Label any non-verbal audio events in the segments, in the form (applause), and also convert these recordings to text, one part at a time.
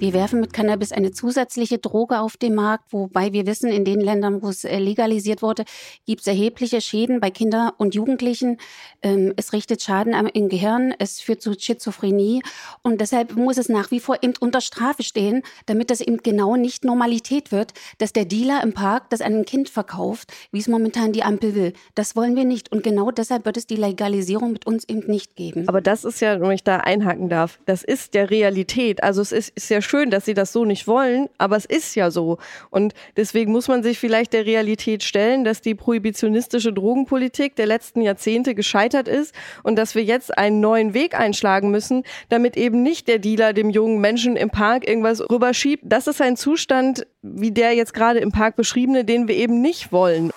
Wir werfen mit Cannabis eine zusätzliche Droge auf den Markt, wobei wir wissen, in den Ländern, wo es äh, legalisiert wurde, gibt es erhebliche Schäden bei Kindern und Jugendlichen. Ähm, es richtet Schaden im Gehirn, es führt zu Schizophrenie und deshalb muss es nach wie vor eben unter Strafe stehen, damit das eben genau nicht Normalität wird, dass der Dealer im Park das einem Kind verkauft, wie es momentan die Ampel will. Das wollen wir nicht und genau deshalb wird es die Legalisierung mit uns eben nicht geben. Aber das ist ja, wenn ich da einhaken darf, das ist der Realität. Also es ist, ist ja schön, dass sie das so nicht wollen, aber es ist ja so. Und deswegen muss man sich vielleicht der Realität stellen, dass die prohibitionistische Drogenpolitik der letzten Jahrzehnte gescheitert ist und dass wir jetzt einen neuen Weg einschlagen müssen, damit eben nicht der Dealer dem jungen Menschen im Park irgendwas rüberschiebt. Das ist ein Zustand, wie der jetzt gerade im Park beschriebene, den wir eben nicht wollen.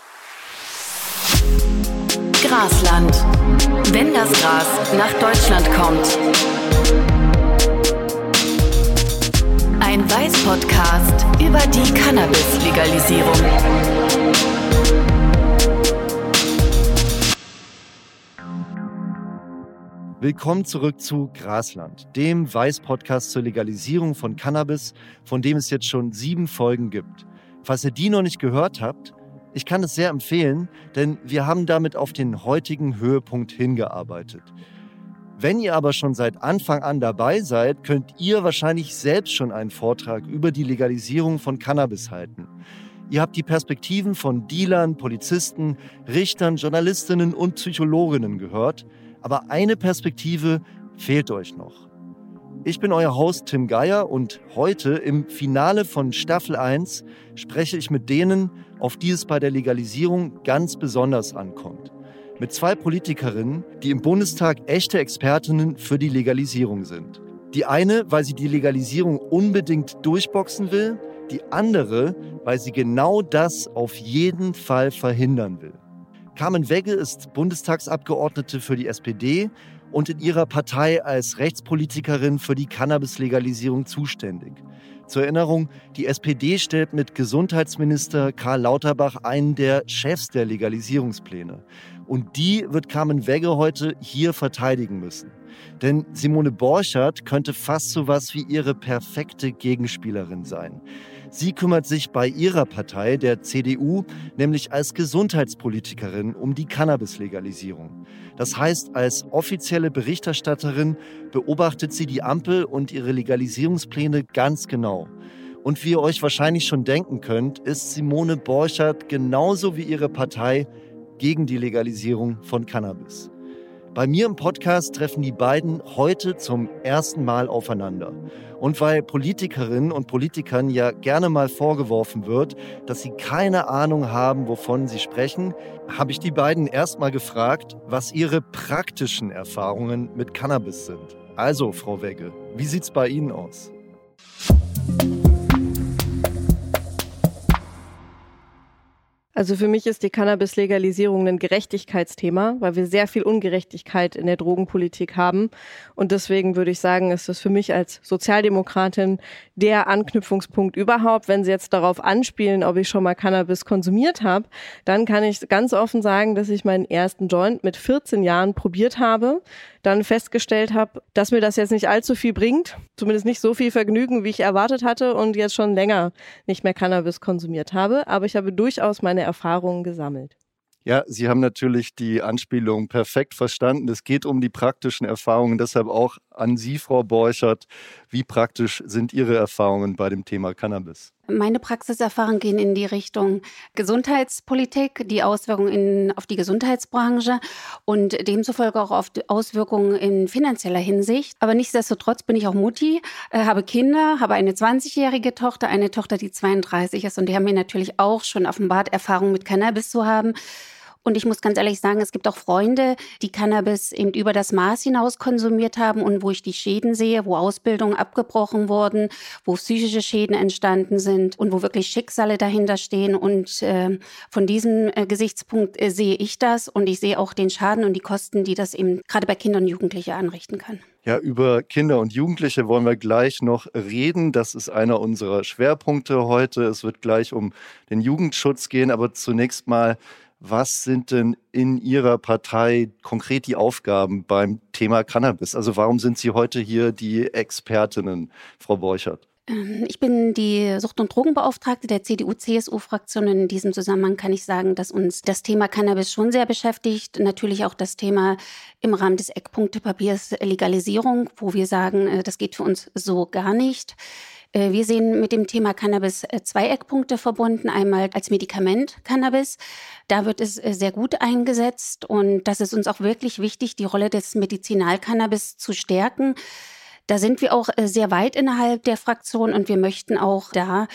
Grasland. Wenn das Gras nach Deutschland kommt. Ein Weiß-Podcast über die Cannabis-Legalisierung. Willkommen zurück zu Grasland, dem Weiß-Podcast zur Legalisierung von Cannabis, von dem es jetzt schon sieben Folgen gibt. Falls ihr die noch nicht gehört habt, ich kann es sehr empfehlen, denn wir haben damit auf den heutigen Höhepunkt hingearbeitet. Wenn ihr aber schon seit Anfang an dabei seid, könnt ihr wahrscheinlich selbst schon einen Vortrag über die Legalisierung von Cannabis halten. Ihr habt die Perspektiven von Dealern, Polizisten, Richtern, Journalistinnen und Psychologinnen gehört, aber eine Perspektive fehlt euch noch. Ich bin euer Host Tim Geier und heute im Finale von Staffel 1 spreche ich mit denen, auf die es bei der Legalisierung ganz besonders ankommt mit zwei Politikerinnen, die im Bundestag echte Expertinnen für die Legalisierung sind. Die eine, weil sie die Legalisierung unbedingt durchboxen will, die andere, weil sie genau das auf jeden Fall verhindern will. Carmen Wegge ist Bundestagsabgeordnete für die SPD und in ihrer Partei als Rechtspolitikerin für die Cannabis-Legalisierung zuständig. Zur Erinnerung, die SPD stellt mit Gesundheitsminister Karl Lauterbach einen der Chefs der Legalisierungspläne. Und die wird Carmen Wegge heute hier verteidigen müssen. Denn Simone Borchardt könnte fast so was wie ihre perfekte Gegenspielerin sein. Sie kümmert sich bei ihrer Partei, der CDU, nämlich als Gesundheitspolitikerin um die Cannabis-Legalisierung. Das heißt, als offizielle Berichterstatterin beobachtet sie die Ampel und ihre Legalisierungspläne ganz genau. Und wie ihr euch wahrscheinlich schon denken könnt, ist Simone Borchardt genauso wie ihre Partei gegen die Legalisierung von Cannabis. Bei mir im Podcast treffen die beiden heute zum ersten Mal aufeinander. Und weil Politikerinnen und Politikern ja gerne mal vorgeworfen wird, dass sie keine Ahnung haben, wovon sie sprechen, habe ich die beiden erstmal gefragt, was ihre praktischen Erfahrungen mit Cannabis sind. Also, Frau Wegge, wie sieht's bei Ihnen aus? Also für mich ist die Cannabis-Legalisierung ein Gerechtigkeitsthema, weil wir sehr viel Ungerechtigkeit in der Drogenpolitik haben. Und deswegen würde ich sagen, ist das für mich als Sozialdemokratin der Anknüpfungspunkt überhaupt. Wenn Sie jetzt darauf anspielen, ob ich schon mal Cannabis konsumiert habe, dann kann ich ganz offen sagen, dass ich meinen ersten Joint mit 14 Jahren probiert habe dann festgestellt habe, dass mir das jetzt nicht allzu viel bringt, zumindest nicht so viel Vergnügen, wie ich erwartet hatte und jetzt schon länger nicht mehr Cannabis konsumiert habe. Aber ich habe durchaus meine Erfahrungen gesammelt. Ja, Sie haben natürlich die Anspielung perfekt verstanden. Es geht um die praktischen Erfahrungen. Deshalb auch an Sie, Frau Borchert. Wie praktisch sind Ihre Erfahrungen bei dem Thema Cannabis? Meine Praxiserfahrungen gehen in die Richtung Gesundheitspolitik, die Auswirkungen in, auf die Gesundheitsbranche und demzufolge auch auf die Auswirkungen in finanzieller Hinsicht. Aber nichtsdestotrotz bin ich auch Mutti, äh, habe Kinder, habe eine 20-jährige Tochter, eine Tochter, die 32 ist und die haben mir natürlich auch schon offenbart, Erfahrungen mit Cannabis zu haben. Und ich muss ganz ehrlich sagen, es gibt auch Freunde, die Cannabis eben über das Maß hinaus konsumiert haben und wo ich die Schäden sehe, wo Ausbildungen abgebrochen wurden, wo psychische Schäden entstanden sind und wo wirklich Schicksale dahinter stehen. Und äh, von diesem äh, Gesichtspunkt äh, sehe ich das und ich sehe auch den Schaden und die Kosten, die das eben gerade bei Kindern und Jugendlichen anrichten kann. Ja, über Kinder und Jugendliche wollen wir gleich noch reden. Das ist einer unserer Schwerpunkte heute. Es wird gleich um den Jugendschutz gehen, aber zunächst mal, was sind denn in Ihrer Partei konkret die Aufgaben beim Thema Cannabis? Also warum sind Sie heute hier die Expertinnen, Frau Borchert? Ähm, ich bin die Sucht- und Drogenbeauftragte der CDU-CSU-Fraktion. In diesem Zusammenhang kann ich sagen, dass uns das Thema Cannabis schon sehr beschäftigt. Natürlich auch das Thema im Rahmen des Eckpunktepapiers Legalisierung, wo wir sagen, äh, das geht für uns so gar nicht. Äh, wir sehen mit dem Thema Cannabis äh, zwei Eckpunkte verbunden. Einmal als Medikament Cannabis. Da wird es sehr gut eingesetzt und das ist uns auch wirklich wichtig, die Rolle des Medizinalcannabis zu stärken. Da sind wir auch äh, sehr weit innerhalb der Fraktion und wir möchten auch da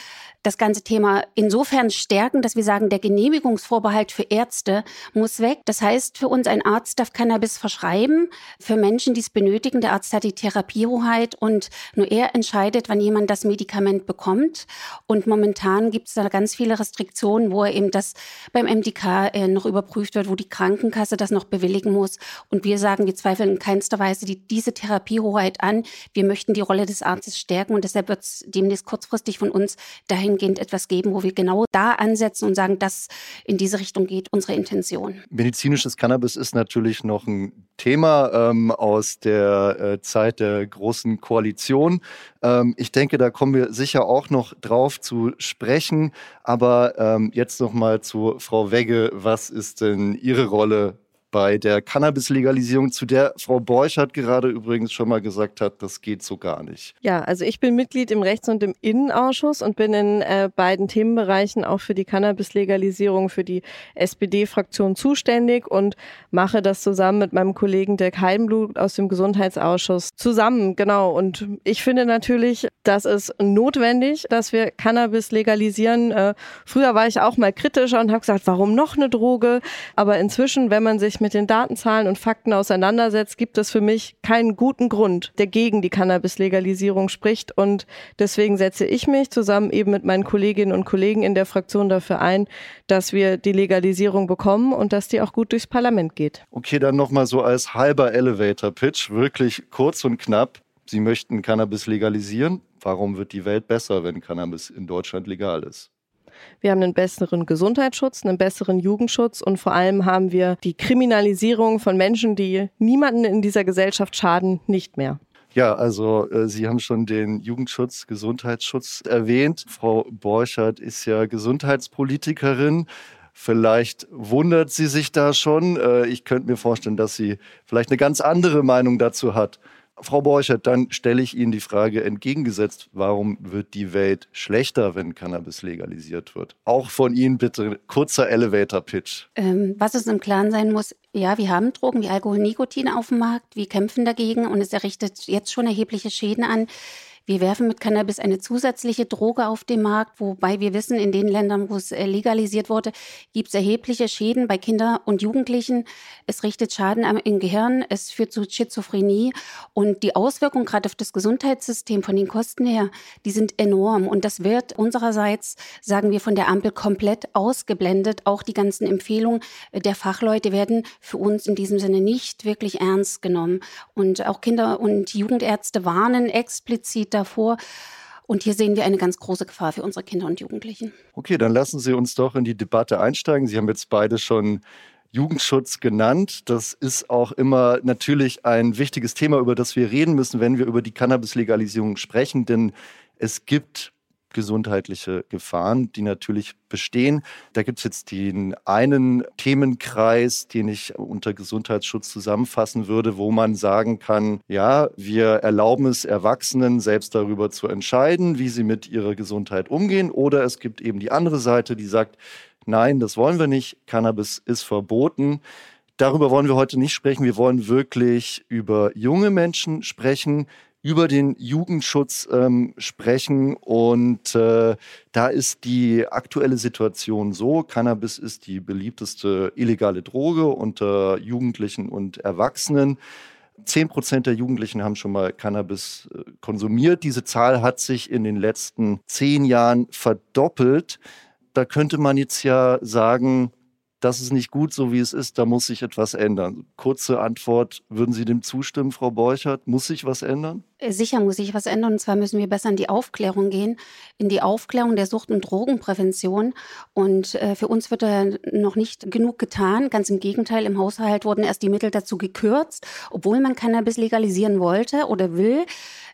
das ganze Thema insofern stärken, dass wir sagen, der Genehmigungsvorbehalt für Ärzte muss weg. Das heißt, für uns ein Arzt darf Cannabis verschreiben. Für Menschen, die es benötigen, der Arzt hat die Therapiehoheit und nur er entscheidet, wann jemand das Medikament bekommt. Und momentan gibt es da ganz viele Restriktionen, wo er eben das beim MDK äh, noch überprüft wird, wo die Krankenkasse das noch bewilligen muss. Und wir sagen, wir zweifeln in keinster Weise die, diese Therapiehoheit an. Wir möchten die Rolle des Arztes stärken und deshalb wird es demnächst kurzfristig von uns dahin dahingehend etwas geben, wo wir genau da ansetzen und sagen, dass in diese Richtung geht unsere Intention. Medizinisches Cannabis ist natürlich noch ein Thema ähm, aus der äh, Zeit der großen Koalition. Ähm, ich denke, da kommen wir sicher auch noch drauf zu sprechen. Aber ähm, jetzt noch mal zu Frau Wegge. Was ist denn Ihre Rolle bei der Cannabis-Legalisierung, zu der Frau Borchert gerade übrigens schon mal gesagt hat, das geht so gar nicht. Ja, also ich bin Mitglied im Rechts- und im Innenausschuss und bin in äh, beiden Themenbereichen auch für die Cannabis-Legalisierung für die SPD-Fraktion zuständig und mache das zusammen mit meinem Kollegen Dirk Heidenblut aus dem Gesundheitsausschuss zusammen. Genau. Und ich finde natürlich, dass es notwendig, dass wir Cannabis legalisieren. Äh, früher war ich auch mal kritischer und habe gesagt, warum noch eine Droge? Aber inzwischen, wenn man sich mit den Datenzahlen und Fakten auseinandersetzt, gibt es für mich keinen guten Grund, der gegen die Cannabis-Legalisierung spricht. Und deswegen setze ich mich zusammen eben mit meinen Kolleginnen und Kollegen in der Fraktion dafür ein, dass wir die Legalisierung bekommen und dass die auch gut durchs Parlament geht. Okay, dann nochmal so als halber Elevator-Pitch, wirklich kurz und knapp. Sie möchten Cannabis legalisieren. Warum wird die Welt besser, wenn Cannabis in Deutschland legal ist? Wir haben einen besseren Gesundheitsschutz, einen besseren Jugendschutz und vor allem haben wir die Kriminalisierung von Menschen, die niemanden in dieser Gesellschaft schaden, nicht mehr. Ja, also äh, Sie haben schon den Jugendschutz, Gesundheitsschutz erwähnt. Frau Borchardt ist ja Gesundheitspolitikerin. Vielleicht wundert sie sich da schon. Äh, ich könnte mir vorstellen, dass sie vielleicht eine ganz andere Meinung dazu hat. Frau Borchert, dann stelle ich Ihnen die Frage entgegengesetzt, warum wird die Welt schlechter, wenn Cannabis legalisiert wird? Auch von Ihnen bitte kurzer Elevator-Pitch. Ähm, was es im Klaren sein muss, ja, wir haben Drogen wie Alkohol, Nikotin auf dem Markt, wir kämpfen dagegen und es errichtet jetzt schon erhebliche Schäden an. Wir werfen mit Cannabis eine zusätzliche Droge auf den Markt, wobei wir wissen, in den Ländern, wo es äh, legalisiert wurde, gibt es erhebliche Schäden bei Kindern und Jugendlichen. Es richtet Schaden im Gehirn, es führt zu Schizophrenie und die Auswirkungen gerade auf das Gesundheitssystem von den Kosten her, die sind enorm und das wird unsererseits, sagen wir von der Ampel, komplett ausgeblendet. Auch die ganzen Empfehlungen der Fachleute werden für uns in diesem Sinne nicht wirklich ernst genommen und auch Kinder- und Jugendärzte warnen explizit davor. Und hier sehen wir eine ganz große Gefahr für unsere Kinder und Jugendlichen. Okay, dann lassen Sie uns doch in die Debatte einsteigen. Sie haben jetzt beide schon Jugendschutz genannt. Das ist auch immer natürlich ein wichtiges Thema, über das wir reden müssen, wenn wir über die Cannabis-Legalisierung sprechen. Denn es gibt gesundheitliche Gefahren, die natürlich bestehen. Da gibt es jetzt den einen Themenkreis, den ich unter Gesundheitsschutz zusammenfassen würde, wo man sagen kann, ja, wir erlauben es Erwachsenen selbst darüber zu entscheiden, wie sie mit ihrer Gesundheit umgehen. Oder es gibt eben die andere Seite, die sagt, nein, das wollen wir nicht, Cannabis ist verboten. Darüber wollen wir heute nicht sprechen. Wir wollen wirklich über junge Menschen sprechen, über den Jugendschutz ähm, sprechen. Und äh, da ist die aktuelle Situation so, Cannabis ist die beliebteste illegale Droge unter Jugendlichen und Erwachsenen. Zehn Prozent der Jugendlichen haben schon mal Cannabis äh, konsumiert. Diese Zahl hat sich in den letzten zehn Jahren verdoppelt. Da könnte man jetzt ja sagen, das ist nicht gut, so wie es ist, da muss sich etwas ändern. Kurze Antwort, würden Sie dem zustimmen, Frau Borchert? Muss sich was ändern? Äh, sicher muss sich was ändern. Und zwar müssen wir besser in die Aufklärung gehen, in die Aufklärung der Sucht- und Drogenprävention. Und äh, für uns wird da noch nicht genug getan. Ganz im Gegenteil, im Haushalt wurden erst die Mittel dazu gekürzt, obwohl man Cannabis legalisieren wollte oder will.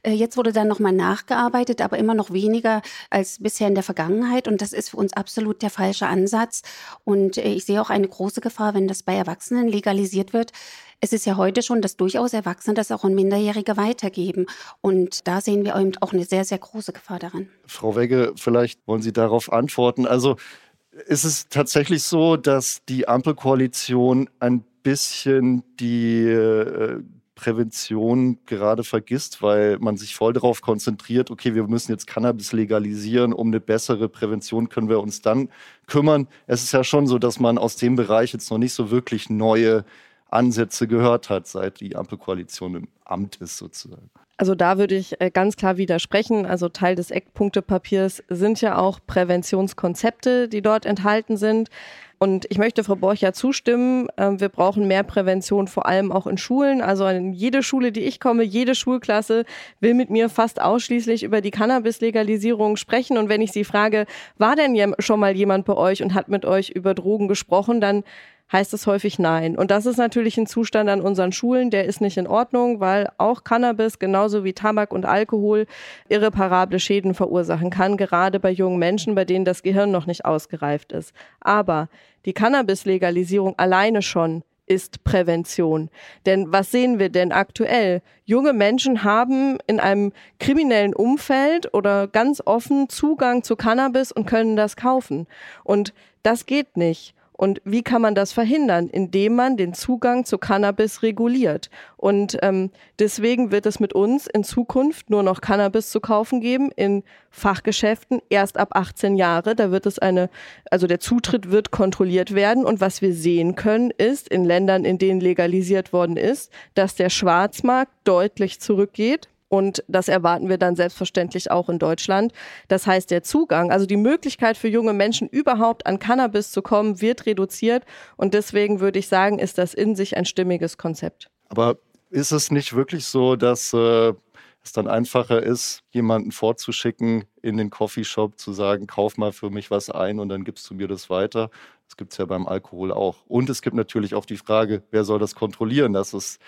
Äh, jetzt wurde dann nochmal nachgearbeitet, aber immer noch weniger als bisher in der Vergangenheit. Und das ist für uns absolut der falsche Ansatz. Und äh, ich sehe auch eine große Gefahr, wenn das bei Erwachsenen legalisiert wird. Es ist ja heute schon, dass durchaus Erwachsene das auch an Minderjährige weitergeben. Und da sehen wir eben auch eine sehr, sehr große Gefahr daran. Frau Wegge, vielleicht wollen Sie darauf antworten. Also ist es tatsächlich so, dass die Ampelkoalition ein bisschen die äh, Prävention gerade vergisst, weil man sich voll darauf konzentriert, okay, wir müssen jetzt Cannabis legalisieren, um eine bessere Prävention können wir uns dann kümmern. Es ist ja schon so, dass man aus dem Bereich jetzt noch nicht so wirklich neue Ansätze gehört hat, seit die Ampelkoalition im Amt ist sozusagen. Also da würde ich äh, ganz klar widersprechen. Also Teil des Eckpunktepapiers sind ja auch Präventionskonzepte, die dort enthalten sind. Und ich möchte Frau Borcher zustimmen. Ähm, wir brauchen mehr Prävention, vor allem auch in Schulen. Also in jede Schule, die ich komme, jede Schulklasse will mit mir fast ausschließlich über die Cannabis-Legalisierung sprechen. Und wenn ich sie frage, war denn schon mal jemand bei euch und hat mit euch über Drogen gesprochen, dann heißt es häufig nein. Und das ist natürlich ein Zustand an unseren Schulen, der ist nicht in Ordnung, weil auch Cannabis genauso wie Tabak und Alkohol irreparable Schäden verursachen kann, gerade bei jungen Menschen, bei denen das Gehirn noch nicht ausgereift ist. Aber die Cannabis-Legalisierung alleine schon ist Prävention. Denn was sehen wir denn aktuell? Junge Menschen haben in einem kriminellen Umfeld oder ganz offen Zugang zu Cannabis und können das kaufen. Und das geht nicht. Und wie kann man das verhindern? Indem man den Zugang zu Cannabis reguliert. Und ähm, deswegen wird es mit uns in Zukunft nur noch Cannabis zu kaufen geben in Fachgeschäften erst ab 18 Jahre. Da wird es eine, also der Zutritt wird kontrolliert werden. Und was wir sehen können, ist in Ländern, in denen legalisiert worden ist, dass der Schwarzmarkt deutlich zurückgeht und das erwarten wir dann selbstverständlich auch in Deutschland. Das heißt, der Zugang, also die Möglichkeit für junge Menschen überhaupt an Cannabis zu kommen, wird reduziert. Und deswegen würde ich sagen, ist das in sich ein stimmiges Konzept. Aber ist es nicht wirklich so, dass äh, es dann einfacher ist, jemanden vorzuschicken in den Coffeeshop, zu sagen, kauf mal für mich was ein und dann gibst du mir das weiter? Das gibt es ja beim Alkohol auch. Und es gibt natürlich auch die Frage, wer soll das kontrollieren, dass es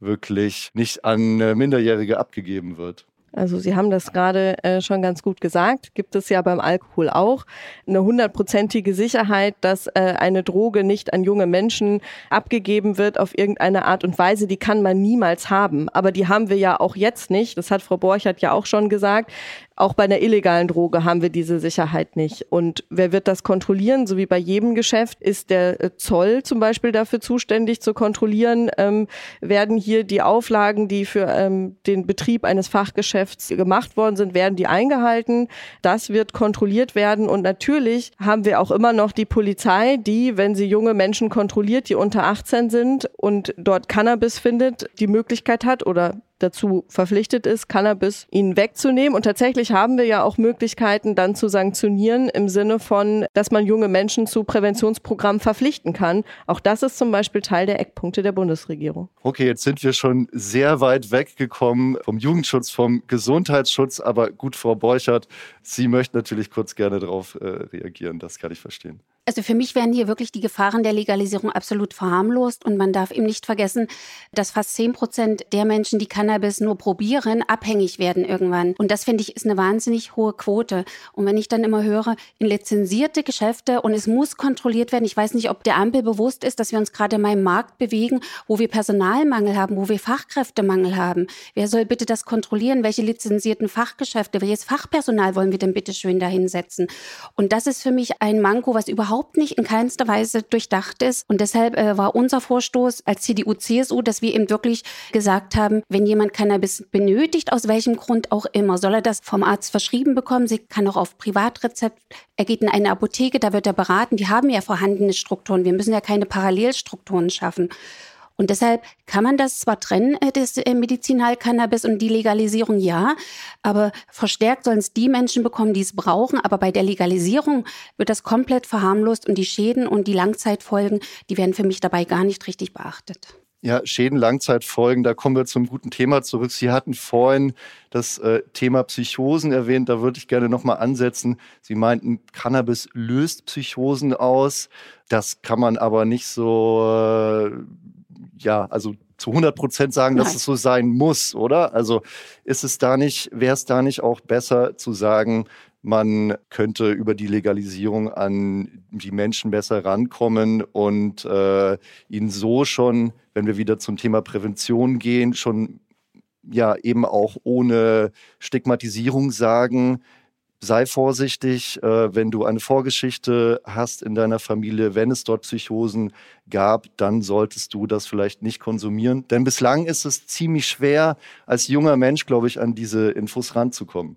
wirklich nicht an äh, Minderjährige abgegeben wird. Also Sie haben das gerade äh, schon ganz gut gesagt. Gibt es ja beim Alkohol auch eine hundertprozentige Sicherheit, dass äh, eine Droge nicht an junge Menschen abgegeben wird auf irgendeine Art und Weise. Die kann man niemals haben. Aber die haben wir ja auch jetzt nicht. Das hat Frau Borchert ja auch schon gesagt. Auch bei einer illegalen Droge haben wir diese Sicherheit nicht. Und wer wird das kontrollieren? So wie bei jedem Geschäft ist der äh, Zoll zum Beispiel dafür zuständig zu kontrollieren, ähm, werden hier die Auflagen, die für ähm, den Betrieb eines Fachgeschäfts gemacht worden sind, werden die eingehalten. Das wird kontrolliert werden. Und natürlich haben wir auch immer noch die Polizei, die, wenn sie junge Menschen kontrolliert, die unter 18 sind und dort Cannabis findet, die Möglichkeit hat oder dazu verpflichtet ist, Cannabis ihnen wegzunehmen. Und tatsächlich haben wir ja auch Möglichkeiten, dann zu sanktionieren im Sinne von, dass man junge Menschen zu Präventionsprogrammen verpflichten kann. Auch das ist zum Beispiel Teil der Eckpunkte der Bundesregierung. Okay, jetzt sind wir schon sehr weit weggekommen vom Jugendschutz, vom Gesundheitsschutz. Aber gut, Frau Borchert, Sie möchten natürlich kurz gerne darauf äh, reagieren. Das kann ich verstehen. Also für mich werden hier wirklich die Gefahren der Legalisierung absolut verharmlost und man darf eben nicht vergessen, dass fast zehn Prozent der Menschen, die Cannabis nur probieren, abhängig werden irgendwann. Und das finde ich ist eine wahnsinnig hohe Quote. Und wenn ich dann immer höre, in lizenzierte Geschäfte und es muss kontrolliert werden, ich weiß nicht, ob der Ampel bewusst ist, dass wir uns gerade in einem Markt bewegen, wo wir Personalmangel haben, wo wir Fachkräftemangel haben. Wer soll bitte das kontrollieren? Welche lizenzierten Fachgeschäfte, welches Fachpersonal wollen wir denn bitte schön dahinsetzen? Und das ist für mich ein Manko, was überhaupt überhaupt nicht in keinster Weise durchdacht ist. Und deshalb äh, war unser Vorstoß als CDU, CSU, dass wir eben wirklich gesagt haben, wenn jemand Cannabis benötigt, aus welchem Grund auch immer, soll er das vom Arzt verschrieben bekommen. Sie kann auch auf Privatrezept, er geht in eine Apotheke, da wird er beraten. Die haben ja vorhandene Strukturen. Wir müssen ja keine Parallelstrukturen schaffen. Und deshalb kann man das zwar trennen, äh, das äh, Medizinalcannabis und die Legalisierung, ja, aber verstärkt sollen es die Menschen bekommen, die es brauchen. Aber bei der Legalisierung wird das komplett verharmlost und die Schäden und die Langzeitfolgen, die werden für mich dabei gar nicht richtig beachtet. Ja, Schäden, Langzeitfolgen, da kommen wir zum guten Thema zurück. Sie hatten vorhin das äh, Thema Psychosen erwähnt, da würde ich gerne nochmal ansetzen. Sie meinten, Cannabis löst Psychosen aus. Das kann man aber nicht so äh, ja, also zu 100 Prozent sagen, dass Nein. es so sein muss, oder? Also ist es da nicht, wäre es da nicht auch besser zu sagen, man könnte über die Legalisierung an die Menschen besser rankommen und äh, ihnen so schon, wenn wir wieder zum Thema Prävention gehen, schon ja eben auch ohne Stigmatisierung sagen, sei vorsichtig, äh, wenn du eine Vorgeschichte hast in deiner Familie, wenn es dort Psychosen gab, dann solltest du das vielleicht nicht konsumieren. Denn bislang ist es ziemlich schwer, als junger Mensch, glaube ich, an diese Infos ranzukommen.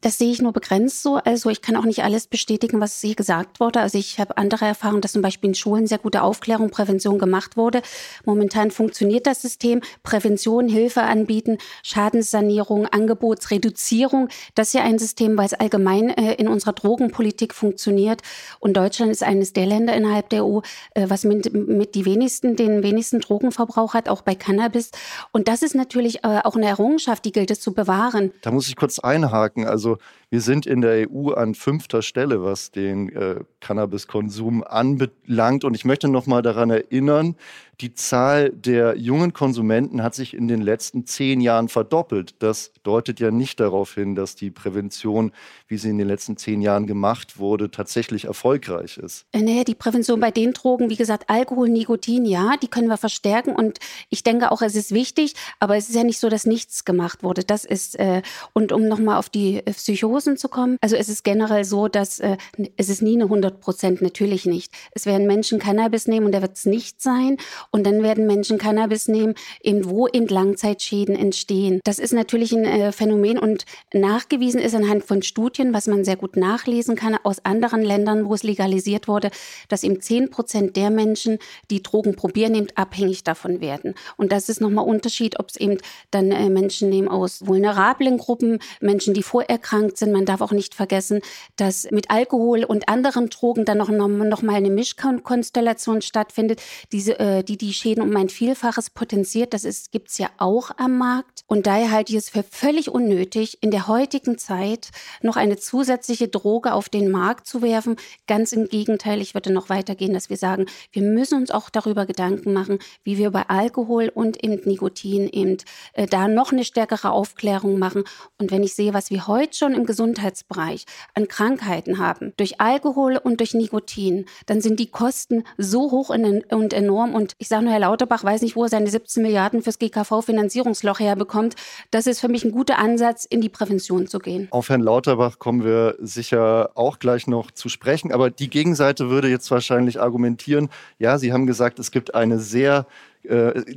Das sehe ich nur begrenzt so. Also ich kann auch nicht alles bestätigen, was hier gesagt wurde. Also ich habe andere Erfahrungen, dass zum Beispiel in Schulen sehr gute Aufklärung, Prävention gemacht wurde. Momentan funktioniert das System. Prävention, Hilfe anbieten, Schadenssanierung, Angebotsreduzierung. Das ist ja ein System, weil es allgemein äh, in unserer Drogenpolitik funktioniert. Und Deutschland ist eines der Länder innerhalb der EU, äh, was mit, mit die wenigsten, den wenigsten Drogenverbrauch hat, auch bei Cannabis. Und das ist natürlich äh, auch eine Errungenschaft, die gilt es zu bewahren. Da muss ich kurz einhaken. Also also wir sind in der EU an fünfter Stelle, was den äh, Cannabiskonsum anbelangt. Und ich möchte noch mal daran erinnern, die Zahl der jungen Konsumenten hat sich in den letzten zehn Jahren verdoppelt. Das deutet ja nicht darauf hin, dass die Prävention, wie sie in den letzten zehn Jahren gemacht wurde, tatsächlich erfolgreich ist. Äh, naja, die Prävention bei den Drogen, wie gesagt, Alkohol, Nikotin, ja, die können wir verstärken. Und ich denke auch, es ist wichtig, aber es ist ja nicht so, dass nichts gemacht wurde. Das ist, äh, und um nochmal auf die äh, Psychosen zu kommen, also es ist generell so, dass äh, es ist nie eine 100 Prozent, natürlich nicht. Es werden Menschen Cannabis nehmen und der wird es nicht sein. Und dann werden Menschen Cannabis nehmen, eben wo eben Langzeitschäden entstehen. Das ist natürlich ein äh, Phänomen und nachgewiesen ist anhand von Studien, was man sehr gut nachlesen kann aus anderen Ländern, wo es legalisiert wurde, dass eben 10 Prozent der Menschen, die Drogen probieren, eben abhängig davon werden. Und das ist nochmal Unterschied, ob es eben dann äh, Menschen nehmen aus vulnerablen Gruppen, Menschen, die vorerkrankt sind. Man darf auch nicht vergessen, dass mit Alkohol und anderen Drogen dann noch, noch, mal eine Mischkonstellation stattfindet, diese, äh, die die Schäden um ein Vielfaches potenziert. Das gibt es ja auch am Markt. Und daher halte ich es für völlig unnötig, in der heutigen Zeit noch eine zusätzliche Droge auf den Markt zu werfen. Ganz im Gegenteil, ich würde noch weitergehen, dass wir sagen, wir müssen uns auch darüber Gedanken machen, wie wir bei Alkohol und eben Nikotin eben äh, da noch eine stärkere Aufklärung machen. Und wenn ich sehe, was wir heute schon im Gesundheitsbereich an Krankheiten haben, durch Alkohol und durch Nikotin, dann sind die Kosten so hoch und enorm. Und ich sage nur, Herr Lauterbach weiß nicht, wo er seine 17 Milliarden fürs GKV-Finanzierungsloch herbekommt. Das ist für mich ein guter Ansatz, in die Prävention zu gehen. Auf Herrn Lauterbach kommen wir sicher auch gleich noch zu sprechen. Aber die Gegenseite würde jetzt wahrscheinlich argumentieren, ja, Sie haben gesagt, es gibt eine sehr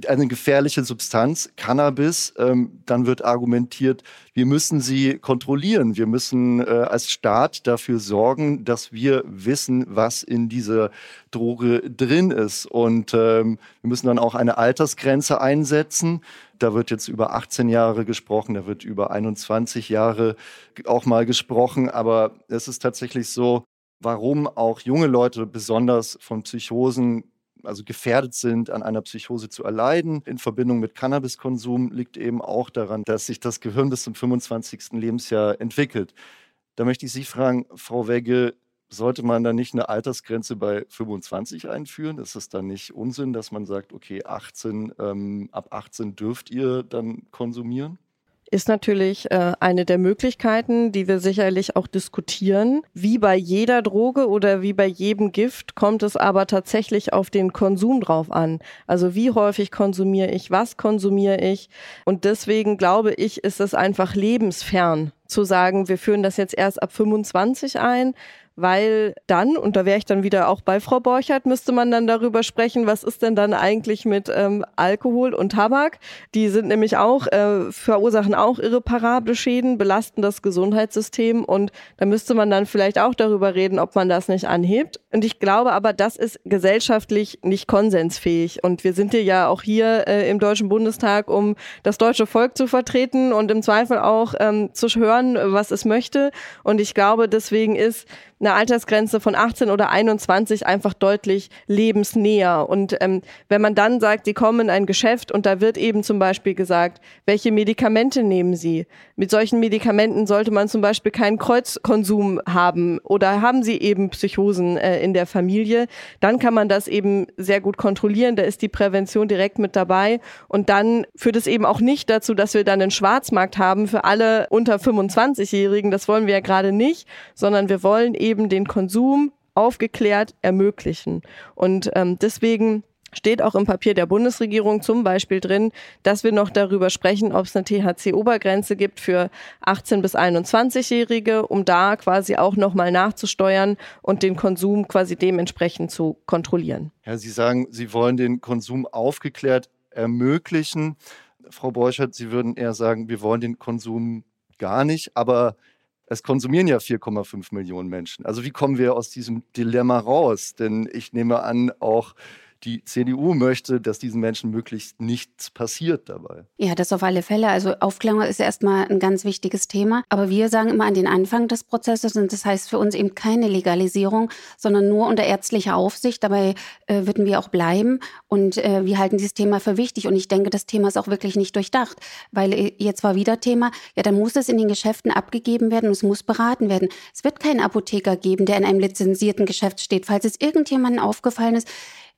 eine gefährliche Substanz, Cannabis, ähm, dann wird argumentiert, wir müssen sie kontrollieren. Wir müssen äh, als Staat dafür sorgen, dass wir wissen, was in dieser Droge drin ist. Und ähm, wir müssen dann auch eine Altersgrenze einsetzen. Da wird jetzt über 18 Jahre gesprochen, da wird über 21 Jahre auch mal gesprochen. Aber es ist tatsächlich so, warum auch junge Leute besonders von Psychosen also gefährdet sind, an einer Psychose zu erleiden. In Verbindung mit Cannabiskonsum liegt eben auch daran, dass sich das Gehirn bis zum 25. Lebensjahr entwickelt. Da möchte ich Sie fragen, Frau Wegge, sollte man da nicht eine Altersgrenze bei 25 einführen? Ist es dann nicht Unsinn, dass man sagt, okay, 18, ähm, ab 18 dürft ihr dann konsumieren? Ist natürlich äh, eine der Möglichkeiten, die wir sicherlich auch diskutieren. Wie bei jeder Droge oder wie bei jedem Gift kommt es aber tatsächlich auf den Konsum drauf an. Also wie häufig konsumiere ich, was konsumiere ich. Und deswegen glaube ich, ist es einfach lebensfern zu sagen, wir führen das jetzt erst ab 25 ein, weil dann, und da wäre ich dann wieder auch bei Frau Borchert, müsste man dann darüber sprechen, was ist denn dann eigentlich mit ähm, Alkohol und Tabak? Die sind nämlich auch, äh, verursachen auch irreparable Schäden, belasten das Gesundheitssystem und da müsste man dann vielleicht auch darüber reden, ob man das nicht anhebt. Und ich glaube aber, das ist gesellschaftlich nicht konsensfähig. Und wir sind ja auch hier äh, im Deutschen Bundestag, um das deutsche Volk zu vertreten und im Zweifel auch ähm, zu hören, was es möchte. Und ich glaube, deswegen ist eine Altersgrenze von 18 oder 21 einfach deutlich lebensnäher. Und ähm, wenn man dann sagt, Sie kommen in ein Geschäft und da wird eben zum Beispiel gesagt, welche Medikamente nehmen Sie? Mit solchen Medikamenten sollte man zum Beispiel keinen Kreuzkonsum haben oder haben Sie eben Psychosen äh, in der Familie, dann kann man das eben sehr gut kontrollieren. Da ist die Prävention direkt mit dabei. Und dann führt es eben auch nicht dazu, dass wir dann einen Schwarzmarkt haben für alle unter 25-Jährigen. Das wollen wir ja gerade nicht, sondern wir wollen eben eben den Konsum aufgeklärt ermöglichen. Und ähm, deswegen steht auch im Papier der Bundesregierung zum Beispiel drin, dass wir noch darüber sprechen, ob es eine THC-Obergrenze gibt für 18- bis 21-Jährige, um da quasi auch nochmal nachzusteuern und den Konsum quasi dementsprechend zu kontrollieren. Ja, Sie sagen, Sie wollen den Konsum aufgeklärt ermöglichen. Frau Borchert, Sie würden eher sagen, wir wollen den Konsum gar nicht, aber es konsumieren ja 4,5 Millionen Menschen. Also wie kommen wir aus diesem Dilemma raus? Denn ich nehme an, auch die CDU möchte, dass diesen Menschen möglichst nichts passiert dabei. Ja, das auf alle Fälle. Also Aufklärung ist erstmal ein ganz wichtiges Thema. Aber wir sagen immer an den Anfang des Prozesses und das heißt für uns eben keine Legalisierung, sondern nur unter ärztlicher Aufsicht. Dabei äh, würden wir auch bleiben und äh, wir halten dieses Thema für wichtig. Und ich denke, das Thema ist auch wirklich nicht durchdacht, weil äh, jetzt war wieder Thema, ja, dann muss es in den Geschäften abgegeben werden und es muss beraten werden. Es wird keinen Apotheker geben, der in einem lizenzierten Geschäft steht. Falls es irgendjemandem aufgefallen ist,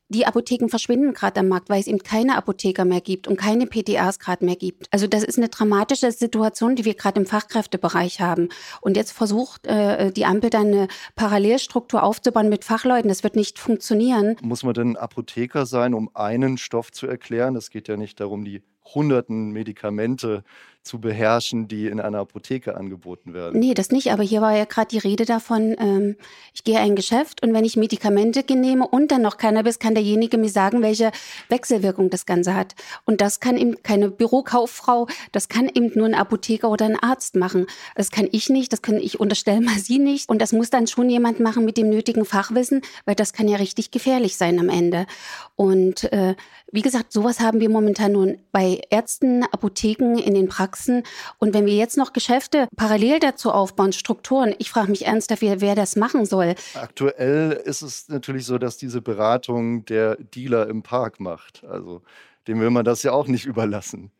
die Apotheken verschwinden gerade am Markt, weil es eben keine Apotheker mehr gibt und keine PTAs gerade mehr gibt. Also das ist eine dramatische Situation, die wir gerade im Fachkräftebereich haben. Und jetzt versucht äh, die Ampel dann eine Parallelstruktur aufzubauen mit Fachleuten. Das wird nicht funktionieren. Muss man denn Apotheker sein, um einen Stoff zu erklären? Es geht ja nicht darum, die hunderten Medikamente zu beherrschen, die in einer Apotheke angeboten werden. Nee, das nicht. Aber hier war ja gerade die Rede davon, ähm, ich gehe ein Geschäft und wenn ich Medikamente nehme und dann noch Cannabis, kann derjenige mir sagen, welche Wechselwirkung das Ganze hat. Und das kann eben keine Bürokauffrau, das kann eben nur ein Apotheker oder ein Arzt machen. Das kann ich nicht, das kann ich unterstellen mal Sie nicht. Und das muss dann schon jemand machen mit dem nötigen Fachwissen, weil das kann ja richtig gefährlich sein am Ende. Und äh, wie gesagt, sowas haben wir momentan nun bei Ärzten, Apotheken, in den Praxen wachsen. Und wenn wir jetzt noch Geschäfte parallel dazu aufbauen, Strukturen, ich frage mich ernsthaft, wer, wer das machen soll. Aktuell ist es natürlich so, dass diese Beratung der Dealer im Park macht. Also dem will man das ja auch nicht überlassen.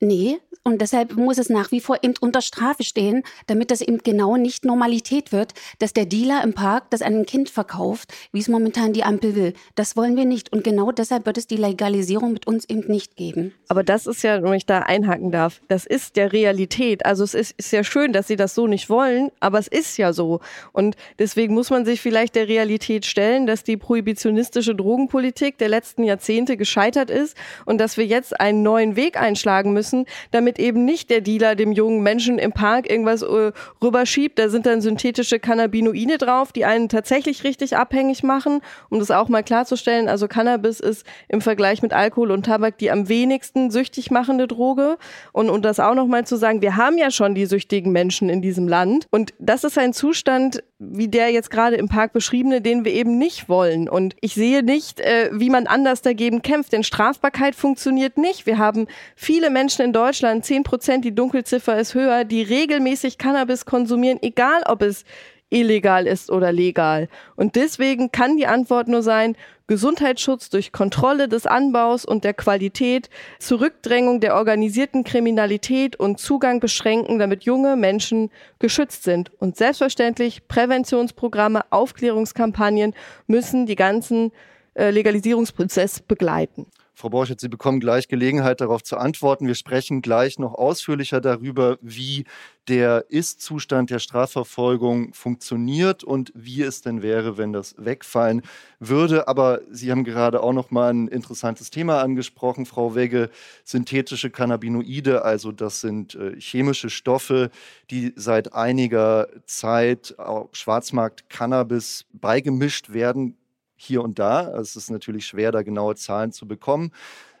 Nee, und deshalb muss es nach wie vor eben unter Strafe stehen, damit das eben genau nicht Normalität wird, dass der Dealer im Park das einem Kind verkauft, wie es momentan die Ampel will. Das wollen wir nicht. Und genau deshalb wird es die Legalisierung mit uns eben nicht geben. Aber das ist ja, wenn ich da einhaken darf, das ist der Realität. Also es ist, ist ja schön, dass Sie das so nicht wollen, aber es ist ja so. Und deswegen muss man sich vielleicht der Realität stellen, dass die prohibitionistische Drogenpolitik der letzten Jahrzehnte gescheitert ist und dass wir jetzt einen neuen Weg einschlagen müssen, damit eben nicht der Dealer dem jungen Menschen im Park irgendwas äh, rüberschiebt. Da sind dann synthetische Cannabinoide drauf, die einen tatsächlich richtig abhängig machen, um das auch mal klarzustellen. Also Cannabis ist im Vergleich mit Alkohol und Tabak die am wenigsten süchtig machende Droge. Und, und das auch nochmal zu sagen, wir haben ja schon die süchtigen Menschen in diesem Land. Und das ist ein Zustand, wie der jetzt gerade im Park beschriebene, den wir eben nicht wollen. Und ich sehe nicht, äh, wie man anders dagegen kämpft, denn Strafbarkeit funktioniert nicht. Wir haben viele Menschen in Deutschland, 10 Prozent, die Dunkelziffer ist höher, die regelmäßig Cannabis konsumieren, egal ob es illegal ist oder legal. Und deswegen kann die Antwort nur sein, Gesundheitsschutz durch Kontrolle des Anbaus und der Qualität, Zurückdrängung der organisierten Kriminalität und Zugang beschränken, damit junge Menschen geschützt sind. Und selbstverständlich Präventionsprogramme, Aufklärungskampagnen müssen die ganzen äh, Legalisierungsprozess begleiten. Frau Borchert, Sie bekommen gleich Gelegenheit, darauf zu antworten. Wir sprechen gleich noch ausführlicher darüber, wie der Ist-Zustand der Strafverfolgung funktioniert und wie es denn wäre, wenn das wegfallen würde. Aber Sie haben gerade auch noch mal ein interessantes Thema angesprochen, Frau Wegge. Synthetische Cannabinoide, also das sind äh, chemische Stoffe, die seit einiger Zeit auf Schwarzmarkt Cannabis beigemischt werden hier und da. Es ist natürlich schwer, da genaue Zahlen zu bekommen.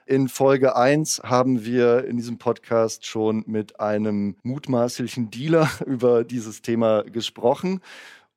In Folge 1 haben wir in diesem Podcast schon mit einem mutmaßlichen Dealer (laughs) über dieses Thema gesprochen.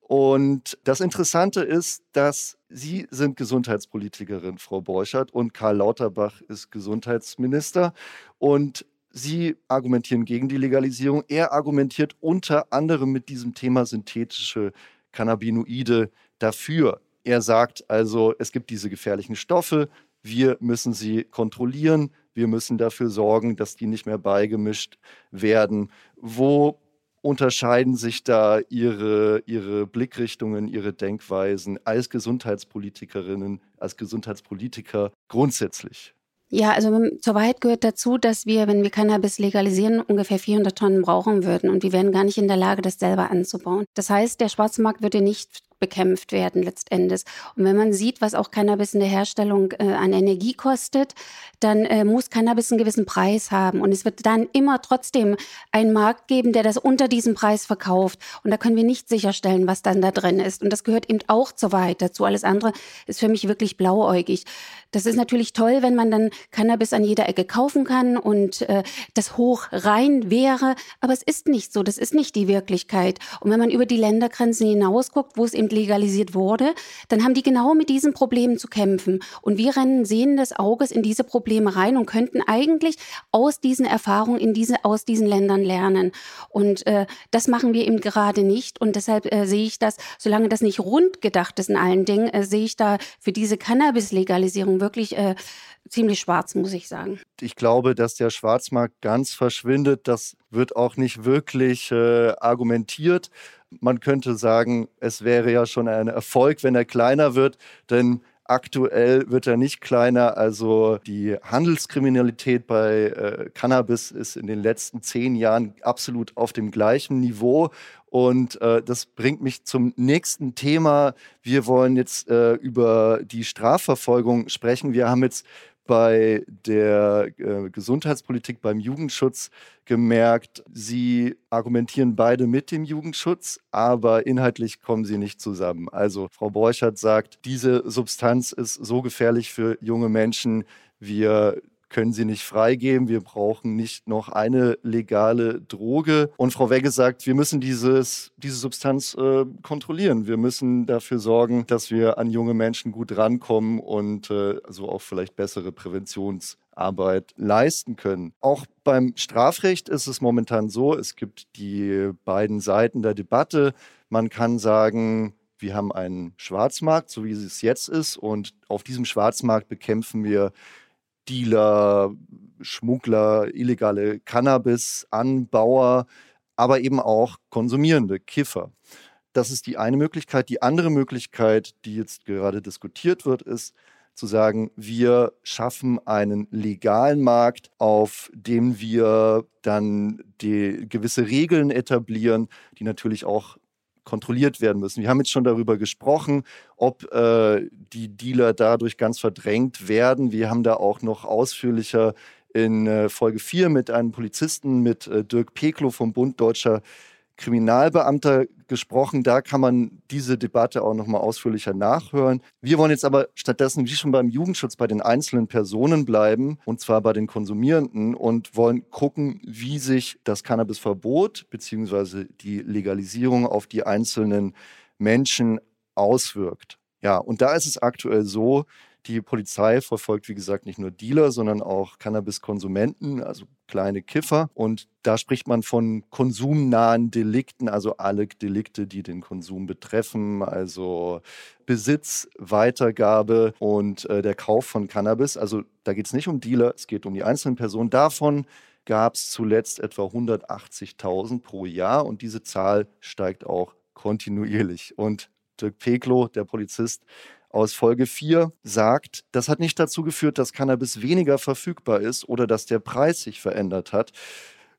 Und das Interessante ist, dass Sie sind Gesundheitspolitikerin, Frau Borchert, und Karl Lauterbach ist Gesundheitsminister. Und Sie argumentieren gegen die Legalisierung. Er argumentiert unter anderem mit diesem Thema synthetische Cannabinoide dafür. Er sagt also, es gibt diese gefährlichen Stoffe, wir müssen sie kontrollieren, wir müssen dafür sorgen, dass die nicht mehr beigemischt werden. Wo unterscheiden sich da Ihre, Ihre Blickrichtungen, Ihre Denkweisen als Gesundheitspolitikerinnen, als Gesundheitspolitiker grundsätzlich? Ja, also zur Wahrheit gehört dazu, dass wir, wenn wir Cannabis legalisieren, ungefähr 400 Tonnen brauchen würden und wir wären gar nicht in der Lage, das selber anzubauen. Das heißt, der Schwarzmarkt würde nicht bekämpft werden letztendlich. Und wenn man sieht, was auch Cannabis in der Herstellung äh, an Energie kostet, dann äh, muss Cannabis einen gewissen Preis haben. Und es wird dann immer trotzdem einen Markt geben, der das unter diesem Preis verkauft. Und da können wir nicht sicherstellen, was dann da drin ist. Und das gehört eben auch zur Wahrheit dazu. Alles andere ist für mich wirklich blauäugig. Das ist natürlich toll, wenn man dann Cannabis an jeder Ecke kaufen kann und äh, das hoch rein wäre. Aber es ist nicht so. Das ist nicht die Wirklichkeit. Und wenn man über die Ländergrenzen hinaus guckt, wo es eben legalisiert wurde, dann haben die genau mit diesen Problemen zu kämpfen. Und wir rennen sehenden Auges in diese Probleme rein und könnten eigentlich aus diesen Erfahrungen in diese, aus diesen Ländern lernen. Und äh, das machen wir eben gerade nicht. Und deshalb äh, sehe ich das, solange das nicht rund gedacht ist in allen Dingen, äh, sehe ich da für diese Cannabis-Legalisierung wirklich äh, ziemlich schwarz, muss ich sagen. Ich glaube, dass der Schwarzmarkt ganz verschwindet. Das wird auch nicht wirklich äh, argumentiert. Man könnte sagen, es wäre ja schon ein Erfolg, wenn er kleiner wird, denn Aktuell wird er nicht kleiner. Also die Handelskriminalität bei äh, Cannabis ist in den letzten zehn Jahren absolut auf dem gleichen Niveau. Und äh, das bringt mich zum nächsten Thema. Wir wollen jetzt äh, über die Strafverfolgung sprechen. Wir haben jetzt bei der äh, Gesundheitspolitik, beim Jugendschutz gemerkt, sie argumentieren beide mit dem Jugendschutz, aber inhaltlich kommen sie nicht zusammen. Also Frau Borchert sagt, diese Substanz ist so gefährlich für junge Menschen, wir können sie nicht freigeben. Wir brauchen nicht noch eine legale Droge. Und Frau Wegge sagt, wir müssen dieses, diese Substanz äh, kontrollieren. Wir müssen dafür sorgen, dass wir an junge Menschen gut rankommen und äh, so auch vielleicht bessere Präventionsarbeit leisten können. Auch beim Strafrecht ist es momentan so, es gibt die beiden Seiten der Debatte. Man kann sagen, wir haben einen Schwarzmarkt, so wie es jetzt ist, und auf diesem Schwarzmarkt bekämpfen wir Dealer, Schmuggler, illegale Cannabis-Anbauer, aber eben auch konsumierende Kiffer. Das ist die eine Möglichkeit. Die andere Möglichkeit, die jetzt gerade diskutiert wird, ist zu sagen, wir schaffen einen legalen Markt, auf dem wir dann die gewisse Regeln etablieren, die natürlich auch kontrolliert werden müssen. Wir haben jetzt schon darüber gesprochen, ob äh, die Dealer dadurch ganz verdrängt werden. Wir haben da auch noch ausführlicher in äh, Folge 4 mit einem Polizisten, mit äh, Dirk Peklo vom Bund Deutscher Kriminalbeamter gesprochen. Da kann man diese Debatte auch noch mal ausführlicher nachhören. Wir wollen jetzt aber stattdessen, wie schon beim Jugendschutz, bei den einzelnen Personen bleiben, und zwar bei den Konsumierenden, und wollen gucken, wie sich das Cannabisverbot bzw. die Legalisierung auf die einzelnen Menschen auswirkt. Ja, und da ist es aktuell so, die Polizei verfolgt, wie gesagt, nicht nur Dealer, sondern auch Cannabiskonsumenten, also kleine Kiffer. Und da spricht man von konsumnahen Delikten, also alle Delikte, die den Konsum betreffen, also Besitz, Weitergabe und äh, der Kauf von Cannabis. Also da geht es nicht um Dealer, es geht um die einzelnen Personen. Davon gab es zuletzt etwa 180.000 pro Jahr und diese Zahl steigt auch kontinuierlich. Und Dirk Peklo, der Polizist, aus Folge 4 sagt, das hat nicht dazu geführt, dass Cannabis weniger verfügbar ist oder dass der Preis sich verändert hat.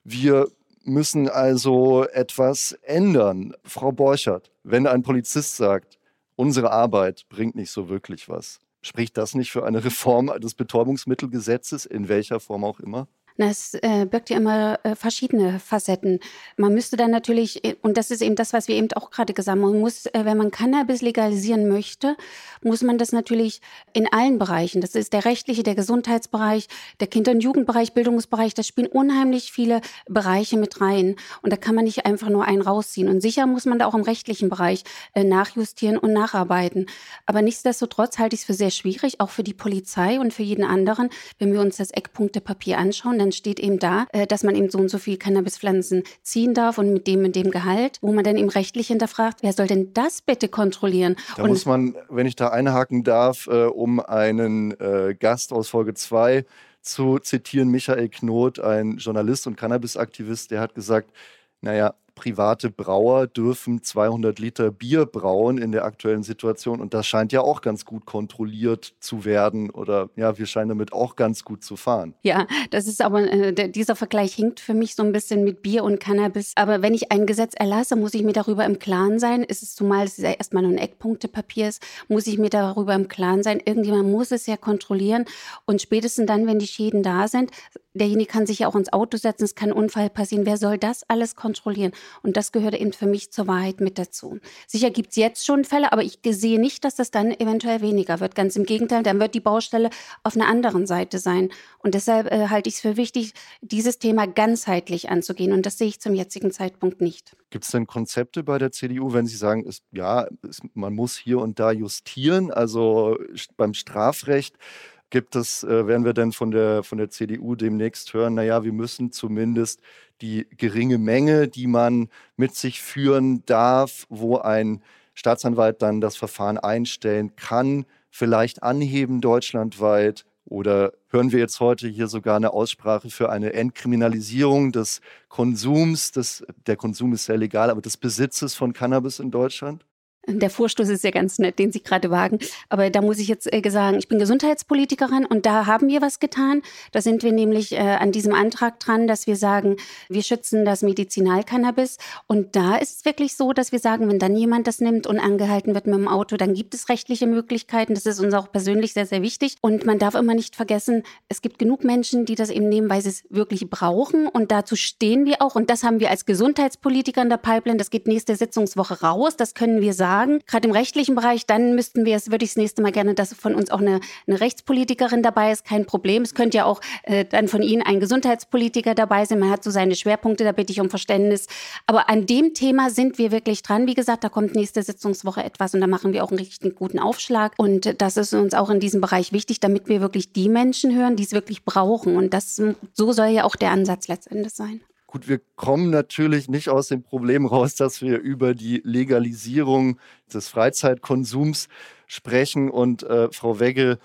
Wir müssen also etwas ändern. Frau Borchert, wenn ein Polizist sagt, unsere Arbeit bringt nicht so wirklich was, spricht das nicht für eine Reform des Betäubungsmittelgesetzes, in welcher Form auch immer? Es äh, birgt ja immer äh, verschiedene Facetten. Man müsste dann natürlich, äh, und das ist eben das, was wir eben auch gerade gesagt haben, man muss, äh, wenn man Cannabis legalisieren möchte, muss man das natürlich in allen Bereichen, das ist der rechtliche, der Gesundheitsbereich, der Kinder- und Jugendbereich, Bildungsbereich, das spielen unheimlich viele Bereiche mit rein. Und da kann man nicht einfach nur einen rausziehen. Und sicher muss man da auch im rechtlichen Bereich äh, nachjustieren und nacharbeiten. Aber nichtsdestotrotz halte ich es für sehr schwierig, auch für die Polizei und für jeden anderen, wenn wir uns das Eckpunktepapier anschauen, dann steht eben da, äh, dass man eben so und so viel Cannabispflanzen ziehen darf und mit dem und dem Gehalt, wo man dann eben rechtlich hinterfragt, wer soll denn das bitte kontrollieren? Da und muss man, wenn ich da einhaken darf, äh, um einen äh, Gast aus Folge 2 zu zitieren, Michael Knot, ein Journalist und Cannabisaktivist, der hat gesagt, naja, private Brauer dürfen 200 Liter Bier brauen in der aktuellen Situation. Und das scheint ja auch ganz gut kontrolliert zu werden. Oder ja, wir scheinen damit auch ganz gut zu fahren. Ja, das ist aber, äh, dieser Vergleich hinkt für mich so ein bisschen mit Bier und Cannabis. Aber wenn ich ein Gesetz erlasse, muss ich mir darüber im Klaren sein. Ist es zumal es ja erstmal nur ein Eckpunktepapier ist, muss ich mir darüber im Klaren sein. Irgendjemand muss es ja kontrollieren. Und spätestens dann, wenn die Schäden da sind, derjenige kann sich ja auch ins Auto setzen, es kann Unfall passieren. Wer soll das alles kontrollieren? Und das gehört eben für mich zur Wahrheit mit dazu. Sicher gibt es jetzt schon Fälle, aber ich sehe nicht, dass das dann eventuell weniger wird. Ganz im Gegenteil, dann wird die Baustelle auf einer anderen Seite sein. Und deshalb äh, halte ich es für wichtig, dieses Thema ganzheitlich anzugehen. Und das sehe ich zum jetzigen Zeitpunkt nicht. Gibt es denn Konzepte bei der CDU, wenn Sie sagen, es, ja, es, man muss hier und da justieren, also beim Strafrecht? Gibt es, äh, werden wir denn von der, von der CDU demnächst hören, naja, wir müssen zumindest die geringe Menge, die man mit sich führen darf, wo ein Staatsanwalt dann das Verfahren einstellen kann, vielleicht anheben deutschlandweit? Oder hören wir jetzt heute hier sogar eine Aussprache für eine Entkriminalisierung des Konsums, des, der Konsum ist sehr legal, aber des Besitzes von Cannabis in Deutschland? Der Vorstoß ist ja ganz nett, den Sie gerade wagen. Aber da muss ich jetzt äh, sagen, ich bin Gesundheitspolitikerin und da haben wir was getan. Da sind wir nämlich äh, an diesem Antrag dran, dass wir sagen, wir schützen das Medizinalcannabis. Und da ist es wirklich so, dass wir sagen, wenn dann jemand das nimmt und angehalten wird mit dem Auto, dann gibt es rechtliche Möglichkeiten. Das ist uns auch persönlich sehr, sehr wichtig. Und man darf immer nicht vergessen, es gibt genug Menschen, die das eben nehmen, weil sie es wirklich brauchen. Und dazu stehen wir auch. Und das haben wir als Gesundheitspolitiker in der Pipeline. Das geht nächste Sitzungswoche raus. Das können wir sagen sagen, gerade im rechtlichen Bereich, dann müssten wir es, würde ich das nächste Mal gerne, dass von uns auch eine, eine Rechtspolitikerin dabei ist, kein Problem. Es könnte ja auch äh, dann von Ihnen ein Gesundheitspolitiker dabei sein. Man hat so seine Schwerpunkte, da bitte ich um Verständnis. Aber an dem Thema sind wir wirklich dran. Wie gesagt, da kommt nächste Sitzungswoche etwas und da machen wir auch einen richtig guten Aufschlag. Und das ist uns auch in diesem Bereich wichtig, damit wir wirklich die Menschen hören, die es wirklich brauchen. Und das, so soll ja auch der Ansatz letztendlich sein. Gut, wir kommen natürlich nicht aus dem Problem raus, dass wir über die Legalisierung des Freizeitkonsums sprechen. Und äh, Frau Wegge,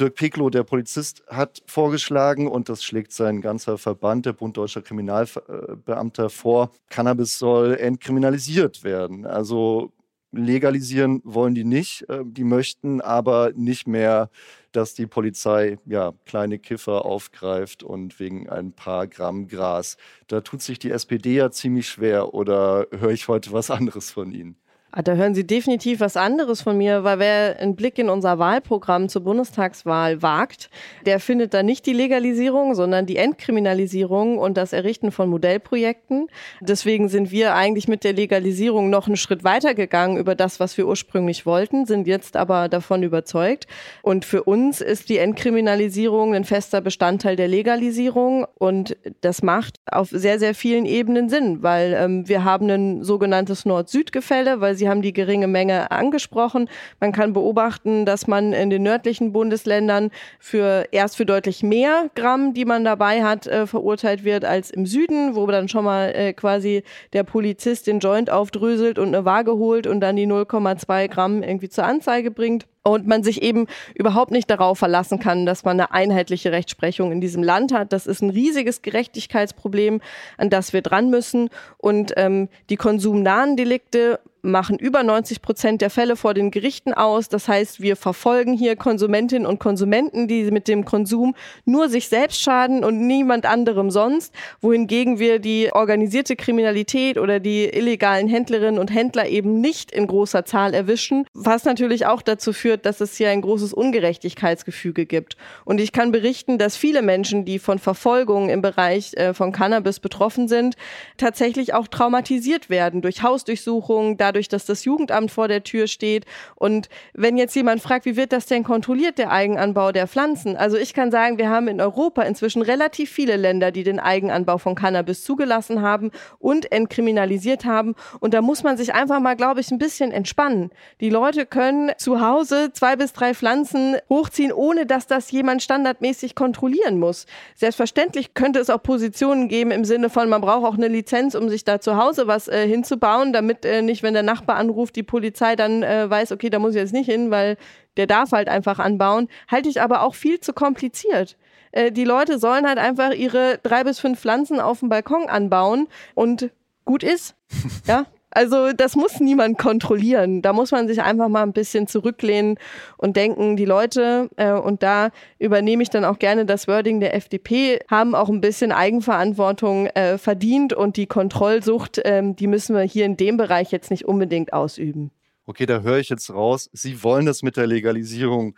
Dirk Picklow, der Polizist, hat vorgeschlagen, und das schlägt sein ganzer Verband, der Bund Deutscher Kriminalbeamter, vor, Cannabis soll entkriminalisiert werden. Also legalisieren wollen die nicht. Äh, die möchten aber nicht mehr dass die Polizei ja kleine Kiffer aufgreift und wegen ein paar Gramm Gras. Da tut sich die SPD ja ziemlich schwer oder höre ich heute was anderes von Ihnen? Ah, da hören Sie definitiv was anderes von mir, weil wer einen Blick in unser Wahlprogramm zur Bundestagswahl wagt, der findet da nicht die Legalisierung, sondern die Entkriminalisierung und das Errichten von Modellprojekten. Deswegen sind wir eigentlich mit der Legalisierung noch einen Schritt weiter gegangen über das, was wir ursprünglich wollten, sind jetzt aber davon überzeugt. Und für uns ist die Entkriminalisierung ein fester Bestandteil der Legalisierung und das macht auf sehr, sehr vielen Ebenen Sinn, weil ähm, wir haben ein sogenanntes Nord-Süd-Gefälle, weil sie Sie haben die geringe Menge angesprochen. Man kann beobachten, dass man in den nördlichen Bundesländern für erst für deutlich mehr Gramm, die man dabei hat, äh, verurteilt wird als im Süden, wo dann schon mal äh, quasi der Polizist den Joint aufdröselt und eine Waage holt und dann die 0,2 Gramm irgendwie zur Anzeige bringt und man sich eben überhaupt nicht darauf verlassen kann, dass man eine einheitliche Rechtsprechung in diesem Land hat. Das ist ein riesiges Gerechtigkeitsproblem, an das wir dran müssen. Und ähm, die konsumnahen Delikte machen über 90 Prozent der Fälle vor den Gerichten aus. Das heißt, wir verfolgen hier Konsumentinnen und Konsumenten, die mit dem Konsum nur sich selbst schaden und niemand anderem sonst, wohingegen wir die organisierte Kriminalität oder die illegalen Händlerinnen und Händler eben nicht in großer Zahl erwischen, was natürlich auch dazu führt, dass es hier ein großes Ungerechtigkeitsgefüge gibt. Und ich kann berichten, dass viele Menschen, die von Verfolgung im Bereich äh, von Cannabis betroffen sind, tatsächlich auch traumatisiert werden durch Hausdurchsuchungen, dadurch, dass das Jugendamt vor der Tür steht. Und wenn jetzt jemand fragt, wie wird das denn kontrolliert, der Eigenanbau der Pflanzen? Also ich kann sagen, wir haben in Europa inzwischen relativ viele Länder, die den Eigenanbau von Cannabis zugelassen haben und entkriminalisiert haben. Und da muss man sich einfach mal, glaube ich, ein bisschen entspannen. Die Leute können zu Hause zwei bis drei Pflanzen hochziehen, ohne dass das jemand standardmäßig kontrollieren muss. Selbstverständlich könnte es auch Positionen geben im Sinne von, man braucht auch eine Lizenz, um sich da zu Hause was äh, hinzubauen, damit äh, nicht, wenn der Nachbar anruft, die Polizei dann äh, weiß, okay, da muss ich jetzt nicht hin, weil der darf halt einfach anbauen. Halte ich aber auch viel zu kompliziert. Äh, die Leute sollen halt einfach ihre drei bis fünf Pflanzen auf dem Balkon anbauen und gut ist. (laughs) ja, also das muss niemand kontrollieren. Da muss man sich einfach mal ein bisschen zurücklehnen und denken, die Leute, äh, und da übernehme ich dann auch gerne das Wording der FDP, haben auch ein bisschen Eigenverantwortung äh, verdient und die Kontrollsucht, äh, die müssen wir hier in dem Bereich jetzt nicht unbedingt ausüben. Okay, da höre ich jetzt raus, Sie wollen das mit der Legalisierung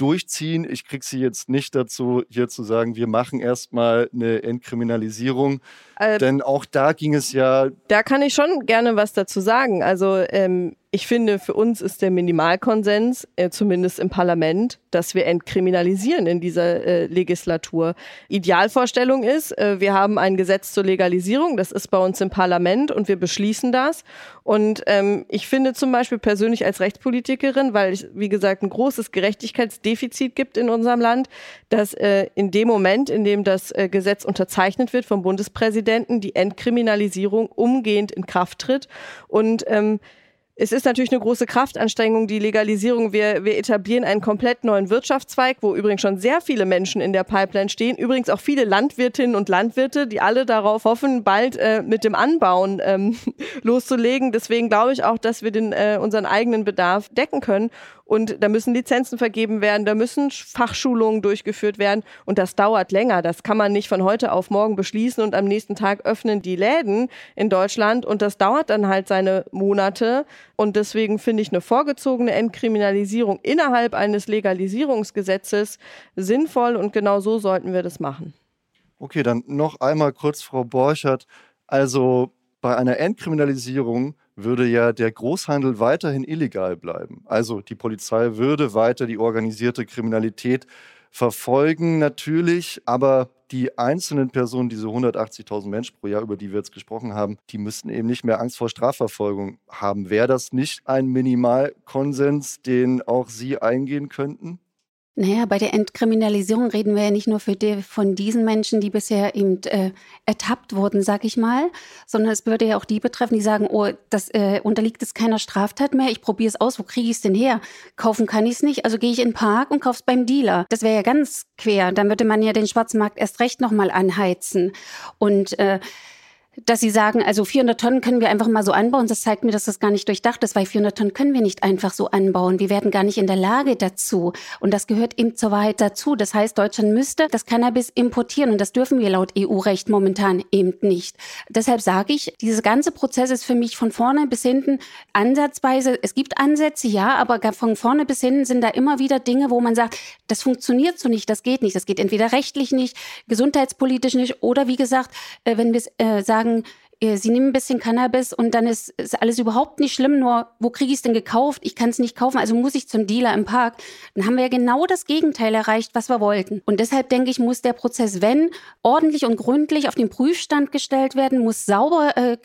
durchziehen. Ich kriege Sie jetzt nicht dazu, hier zu sagen, wir machen erstmal eine Entkriminalisierung. Äh, Denn auch da ging es ja. Da kann ich schon gerne was dazu sagen. Also ähm, ich finde, für uns ist der Minimalkonsens, äh, zumindest im Parlament, dass wir entkriminalisieren in dieser äh, Legislatur. Idealvorstellung ist, äh, wir haben ein Gesetz zur Legalisierung, das ist bei uns im Parlament und wir beschließen das. Und ähm, ich finde zum Beispiel persönlich als Rechtspolitikerin, weil es, wie gesagt, ein großes Gerechtigkeitsdefizit gibt in unserem Land, dass äh, in dem Moment, in dem das äh, Gesetz unterzeichnet wird vom Bundespräsidenten, die Entkriminalisierung umgehend in Kraft tritt. Und ähm, es ist natürlich eine große Kraftanstrengung, die Legalisierung. Wir, wir etablieren einen komplett neuen Wirtschaftszweig, wo übrigens schon sehr viele Menschen in der Pipeline stehen. Übrigens auch viele Landwirtinnen und Landwirte, die alle darauf hoffen, bald äh, mit dem Anbauen ähm, (laughs) loszulegen. Deswegen glaube ich auch, dass wir den, äh, unseren eigenen Bedarf decken können. Und da müssen Lizenzen vergeben werden, da müssen Fachschulungen durchgeführt werden. Und das dauert länger. Das kann man nicht von heute auf morgen beschließen und am nächsten Tag öffnen die Läden in Deutschland. Und das dauert dann halt seine Monate. Und deswegen finde ich eine vorgezogene Entkriminalisierung innerhalb eines Legalisierungsgesetzes sinnvoll. Und genau so sollten wir das machen. Okay, dann noch einmal kurz, Frau Borchert. Also bei einer Entkriminalisierung würde ja der Großhandel weiterhin illegal bleiben. Also die Polizei würde weiter die organisierte Kriminalität verfolgen natürlich, aber die einzelnen Personen, diese 180.000 Menschen pro Jahr, über die wir jetzt gesprochen haben, die müssten eben nicht mehr Angst vor Strafverfolgung haben. Wäre das nicht ein Minimalkonsens, den auch Sie eingehen könnten? Naja, bei der Entkriminalisierung reden wir ja nicht nur die, von diesen Menschen, die bisher eben äh, ertappt wurden, sag ich mal, sondern es würde ja auch die betreffen, die sagen, oh, das äh, unterliegt es keiner Straftat mehr, ich probiere es aus, wo kriege ich es denn her? Kaufen kann ich es nicht, also gehe ich in den Park und kaufe es beim Dealer. Das wäre ja ganz quer, dann würde man ja den Schwarzmarkt erst recht nochmal anheizen. Und äh, dass Sie sagen, also 400 Tonnen können wir einfach mal so anbauen. Das zeigt mir, dass das gar nicht durchdacht ist, weil 400 Tonnen können wir nicht einfach so anbauen. Wir werden gar nicht in der Lage dazu. Und das gehört eben zur Wahrheit dazu. Das heißt, Deutschland müsste das Cannabis importieren und das dürfen wir laut EU-Recht momentan eben nicht. Deshalb sage ich, dieser ganze Prozess ist für mich von vorne bis hinten ansatzweise, es gibt Ansätze, ja, aber von vorne bis hinten sind da immer wieder Dinge, wo man sagt, das funktioniert so nicht, das geht nicht. Das geht entweder rechtlich nicht, gesundheitspolitisch nicht oder wie gesagt, äh, wenn wir äh, sagen, sagen, äh, sie nehmen ein bisschen Cannabis und dann ist, ist alles überhaupt nicht schlimm, nur wo kriege ich es denn gekauft? Ich kann es nicht kaufen, also muss ich zum Dealer im Park. Dann haben wir ja genau das Gegenteil erreicht, was wir wollten. Und deshalb denke ich, muss der Prozess, wenn ordentlich und gründlich auf den Prüfstand gestellt werden, muss sauber äh,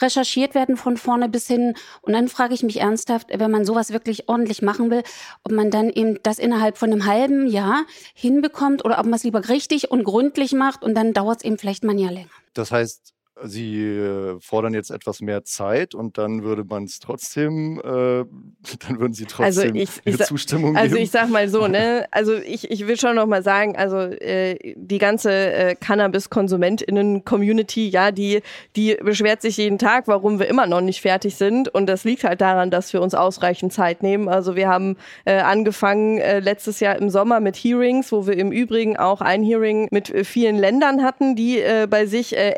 recherchiert werden von vorne bis hin. Und dann frage ich mich ernsthaft, wenn man sowas wirklich ordentlich machen will, ob man dann eben das innerhalb von einem halben Jahr hinbekommt oder ob man es lieber richtig und gründlich macht und dann dauert es eben vielleicht mal ein Jahr länger. Das heißt, Sie äh, fordern jetzt etwas mehr Zeit und dann würde man es trotzdem, äh, (laughs) dann würden Sie also trotzdem also ich, ich, Zustimmung also geben. Also ich sag mal so, ne, (laughs) also ich, ich will schon noch mal sagen, also äh, die ganze äh, Cannabis-KonsumentInnen-Community, ja, die, die beschwert sich jeden Tag, warum wir immer noch nicht fertig sind und das liegt halt daran, dass wir uns ausreichend Zeit nehmen. Also wir haben äh, angefangen äh, letztes Jahr im Sommer mit Hearings, wo wir im Übrigen auch ein Hearing mit äh, vielen Ländern hatten, die äh, bei sich äh,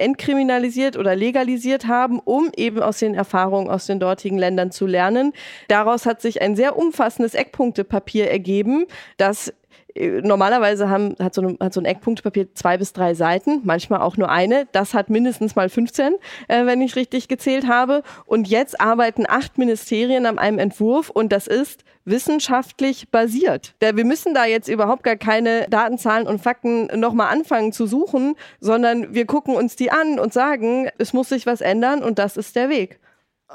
entkriminalisiert oder legalisiert haben, um eben aus den Erfahrungen aus den dortigen Ländern zu lernen. Daraus hat sich ein sehr umfassendes Eckpunktepapier ergeben, das normalerweise haben, hat, so ein, hat so ein Eckpunktepapier zwei bis drei Seiten, manchmal auch nur eine. Das hat mindestens mal 15, äh, wenn ich richtig gezählt habe. Und jetzt arbeiten acht Ministerien an einem Entwurf und das ist wissenschaftlich basiert. Wir müssen da jetzt überhaupt gar keine Datenzahlen und Fakten nochmal anfangen zu suchen, sondern wir gucken uns die an und sagen, es muss sich was ändern und das ist der Weg.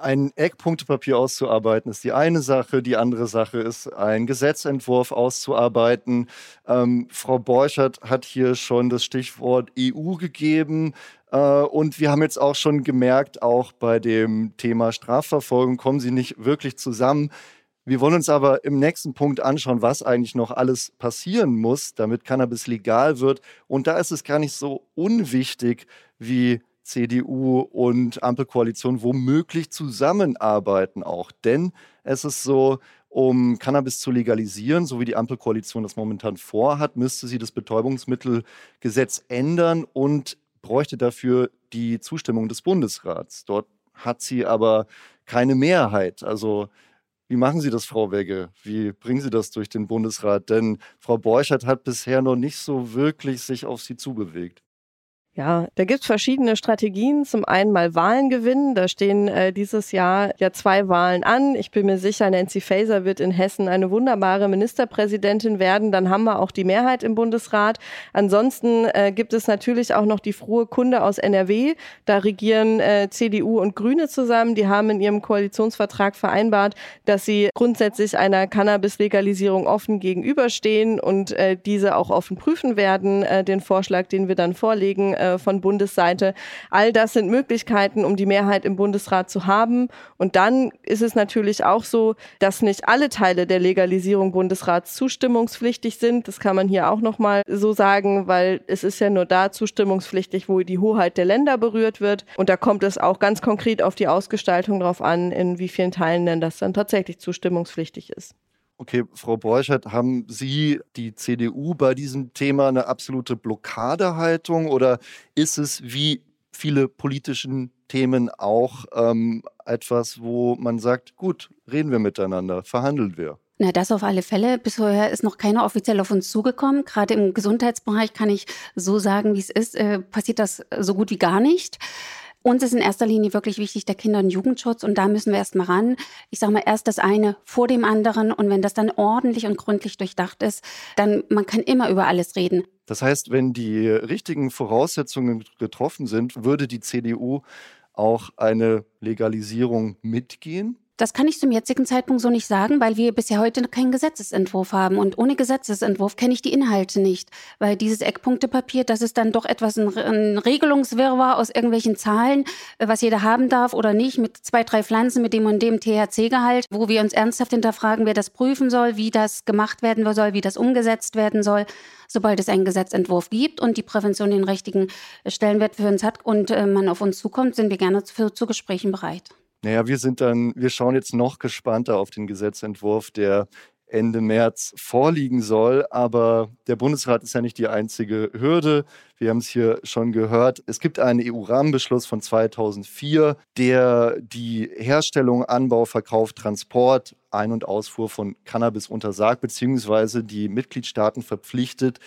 Ein Eckpunktepapier auszuarbeiten ist die eine Sache. Die andere Sache ist, einen Gesetzentwurf auszuarbeiten. Ähm, Frau Borchert hat hier schon das Stichwort EU gegeben. Äh, und wir haben jetzt auch schon gemerkt, auch bei dem Thema Strafverfolgung kommen sie nicht wirklich zusammen. Wir wollen uns aber im nächsten Punkt anschauen, was eigentlich noch alles passieren muss, damit Cannabis legal wird. Und da ist es gar nicht so unwichtig, wie CDU und Ampelkoalition womöglich zusammenarbeiten auch. Denn es ist so, um Cannabis zu legalisieren, so wie die Ampelkoalition das momentan vorhat, müsste sie das Betäubungsmittelgesetz ändern und bräuchte dafür die Zustimmung des Bundesrats. Dort hat sie aber keine Mehrheit. Also wie machen Sie das, Frau Wegge? Wie bringen Sie das durch den Bundesrat? Denn Frau Borchert hat bisher noch nicht so wirklich sich auf Sie zubewegt. Ja, da gibt's verschiedene Strategien. Zum einen mal Wahlen gewinnen. Da stehen äh, dieses Jahr ja zwei Wahlen an. Ich bin mir sicher, Nancy Faeser wird in Hessen eine wunderbare Ministerpräsidentin werden. Dann haben wir auch die Mehrheit im Bundesrat. Ansonsten äh, gibt es natürlich auch noch die frohe Kunde aus NRW. Da regieren äh, CDU und Grüne zusammen. Die haben in ihrem Koalitionsvertrag vereinbart, dass sie grundsätzlich einer Cannabis-Legalisierung offen gegenüberstehen und äh, diese auch offen prüfen werden, äh, den Vorschlag, den wir dann vorlegen äh, von Bundesseite. All das sind Möglichkeiten, um die Mehrheit im Bundesrat zu haben. Und dann ist es natürlich auch so, dass nicht alle Teile der Legalisierung Bundesrats zustimmungspflichtig sind. Das kann man hier auch nochmal so sagen, weil es ist ja nur da zustimmungspflichtig, wo die Hoheit der Länder berührt wird. Und da kommt es auch ganz konkret auf die Ausgestaltung drauf an, in wie vielen Teilen denn das dann tatsächlich zustimmungspflichtig ist. Okay, Frau Borchert, haben Sie die CDU bei diesem Thema eine absolute Blockadehaltung oder ist es wie viele politischen Themen auch ähm, etwas, wo man sagt, gut, reden wir miteinander, verhandeln wir? Na, das auf alle Fälle. Bisher ist noch keiner offiziell auf uns zugekommen. Gerade im Gesundheitsbereich kann ich so sagen, wie es ist, äh, passiert das so gut wie gar nicht. Uns ist in erster Linie wirklich wichtig der Kinder- und Jugendschutz und da müssen wir erst mal ran. Ich sage mal erst das eine vor dem anderen und wenn das dann ordentlich und gründlich durchdacht ist, dann man kann immer über alles reden. Das heißt, wenn die richtigen Voraussetzungen getroffen sind, würde die CDU auch eine Legalisierung mitgehen? Das kann ich zum jetzigen Zeitpunkt so nicht sagen, weil wir bisher heute keinen Gesetzesentwurf haben. Und ohne Gesetzesentwurf kenne ich die Inhalte nicht. Weil dieses Eckpunktepapier, das ist dann doch etwas ein, ein Regelungswirrwarr aus irgendwelchen Zahlen, äh, was jeder haben darf oder nicht, mit zwei, drei Pflanzen, mit dem und dem THC-Gehalt, wo wir uns ernsthaft hinterfragen, wer das prüfen soll, wie das gemacht werden soll, wie das umgesetzt werden soll sobald es einen Gesetzentwurf gibt und die Prävention den richtigen Stellenwert für uns hat und äh, man auf uns zukommt, sind wir gerne zu, zu Gesprächen bereit. Naja, wir sind dann, wir schauen jetzt noch gespannter auf den Gesetzentwurf, der Ende März vorliegen soll. Aber der Bundesrat ist ja nicht die einzige Hürde. Wir haben es hier schon gehört. Es gibt einen EU-Rahmenbeschluss von 2004, der die Herstellung, Anbau, Verkauf, Transport, Ein- und Ausfuhr von Cannabis untersagt, beziehungsweise die Mitgliedstaaten verpflichtet,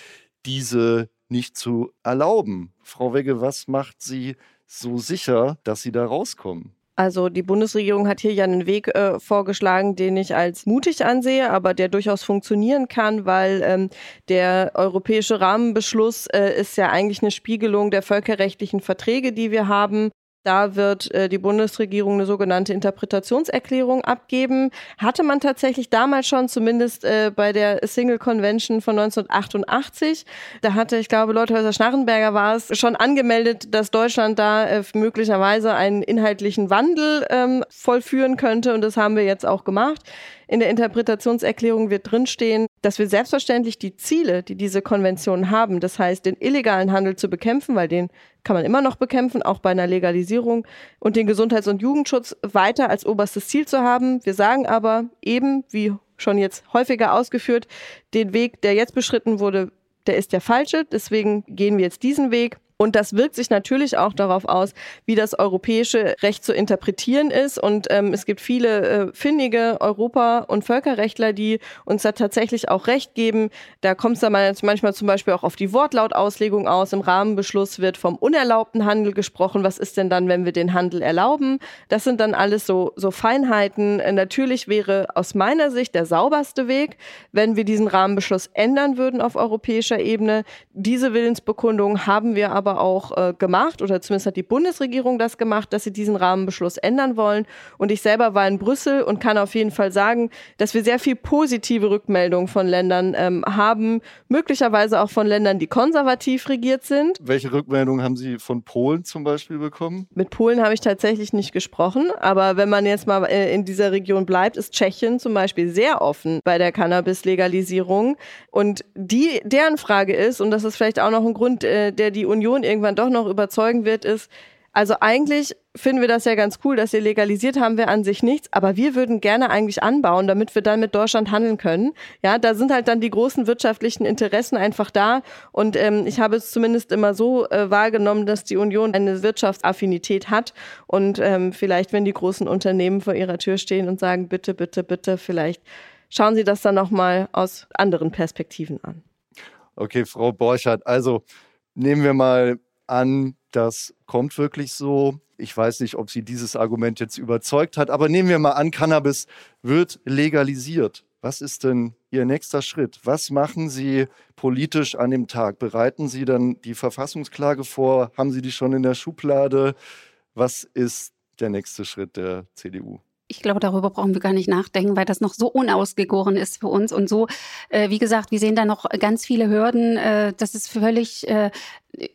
diese nicht zu erlauben. Frau Wegge, was macht Sie so sicher, dass Sie da rauskommen? Also die Bundesregierung hat hier ja einen Weg äh, vorgeschlagen, den ich als mutig ansehe, aber der durchaus funktionieren kann, weil ähm, der europäische Rahmenbeschluss äh, ist ja eigentlich eine Spiegelung der völkerrechtlichen Verträge, die wir haben. Da wird äh, die Bundesregierung eine sogenannte Interpretationserklärung abgeben. Hatte man tatsächlich damals schon, zumindest äh, bei der Single Convention von 1988. Da hatte, ich glaube, Leuthäuser Schnarrenberger war es, schon angemeldet, dass Deutschland da äh, möglicherweise einen inhaltlichen Wandel ähm, vollführen könnte. Und das haben wir jetzt auch gemacht. In der Interpretationserklärung wird drinstehen, dass wir selbstverständlich die Ziele, die diese Konventionen haben, das heißt den illegalen Handel zu bekämpfen, weil den kann man immer noch bekämpfen, auch bei einer Legalisierung, und den Gesundheits- und Jugendschutz weiter als oberstes Ziel zu haben. Wir sagen aber eben, wie schon jetzt häufiger ausgeführt, den Weg, der jetzt beschritten wurde, der ist der falsche. Deswegen gehen wir jetzt diesen Weg. Und das wirkt sich natürlich auch darauf aus, wie das europäische Recht zu interpretieren ist. Und ähm, es gibt viele äh, findige Europa- und Völkerrechtler, die uns da tatsächlich auch Recht geben. Da kommt es dann manchmal zum Beispiel auch auf die Wortlautauslegung aus. Im Rahmenbeschluss wird vom unerlaubten Handel gesprochen. Was ist denn dann, wenn wir den Handel erlauben? Das sind dann alles so, so Feinheiten. Äh, natürlich wäre aus meiner Sicht der sauberste Weg, wenn wir diesen Rahmenbeschluss ändern würden auf europäischer Ebene. Diese Willensbekundung haben wir aber aber auch äh, gemacht, oder zumindest hat die Bundesregierung das gemacht, dass sie diesen Rahmenbeschluss ändern wollen. Und ich selber war in Brüssel und kann auf jeden Fall sagen, dass wir sehr viel positive Rückmeldungen von Ländern ähm, haben, möglicherweise auch von Ländern, die konservativ regiert sind. Welche Rückmeldungen haben Sie von Polen zum Beispiel bekommen? Mit Polen habe ich tatsächlich nicht gesprochen, aber wenn man jetzt mal äh, in dieser Region bleibt, ist Tschechien zum Beispiel sehr offen bei der Cannabis-Legalisierung. Und die, deren Frage ist, und das ist vielleicht auch noch ein Grund, äh, der die Union Person irgendwann doch noch überzeugen wird, ist, also eigentlich finden wir das ja ganz cool, dass ihr legalisiert haben wir an sich nichts, aber wir würden gerne eigentlich anbauen, damit wir dann mit Deutschland handeln können. Ja, da sind halt dann die großen wirtschaftlichen Interessen einfach da und ähm, ich habe es zumindest immer so äh, wahrgenommen, dass die Union eine Wirtschaftsaffinität hat und ähm, vielleicht, wenn die großen Unternehmen vor ihrer Tür stehen und sagen, bitte, bitte, bitte, vielleicht schauen Sie das dann noch mal aus anderen Perspektiven an. Okay, Frau Borchardt, also Nehmen wir mal an, das kommt wirklich so. Ich weiß nicht, ob sie dieses Argument jetzt überzeugt hat, aber nehmen wir mal an, Cannabis wird legalisiert. Was ist denn Ihr nächster Schritt? Was machen Sie politisch an dem Tag? Bereiten Sie dann die Verfassungsklage vor? Haben Sie die schon in der Schublade? Was ist der nächste Schritt der CDU? Ich glaube, darüber brauchen wir gar nicht nachdenken, weil das noch so unausgegoren ist für uns und so, äh, wie gesagt, wir sehen da noch ganz viele Hürden. Äh, das ist völlig äh,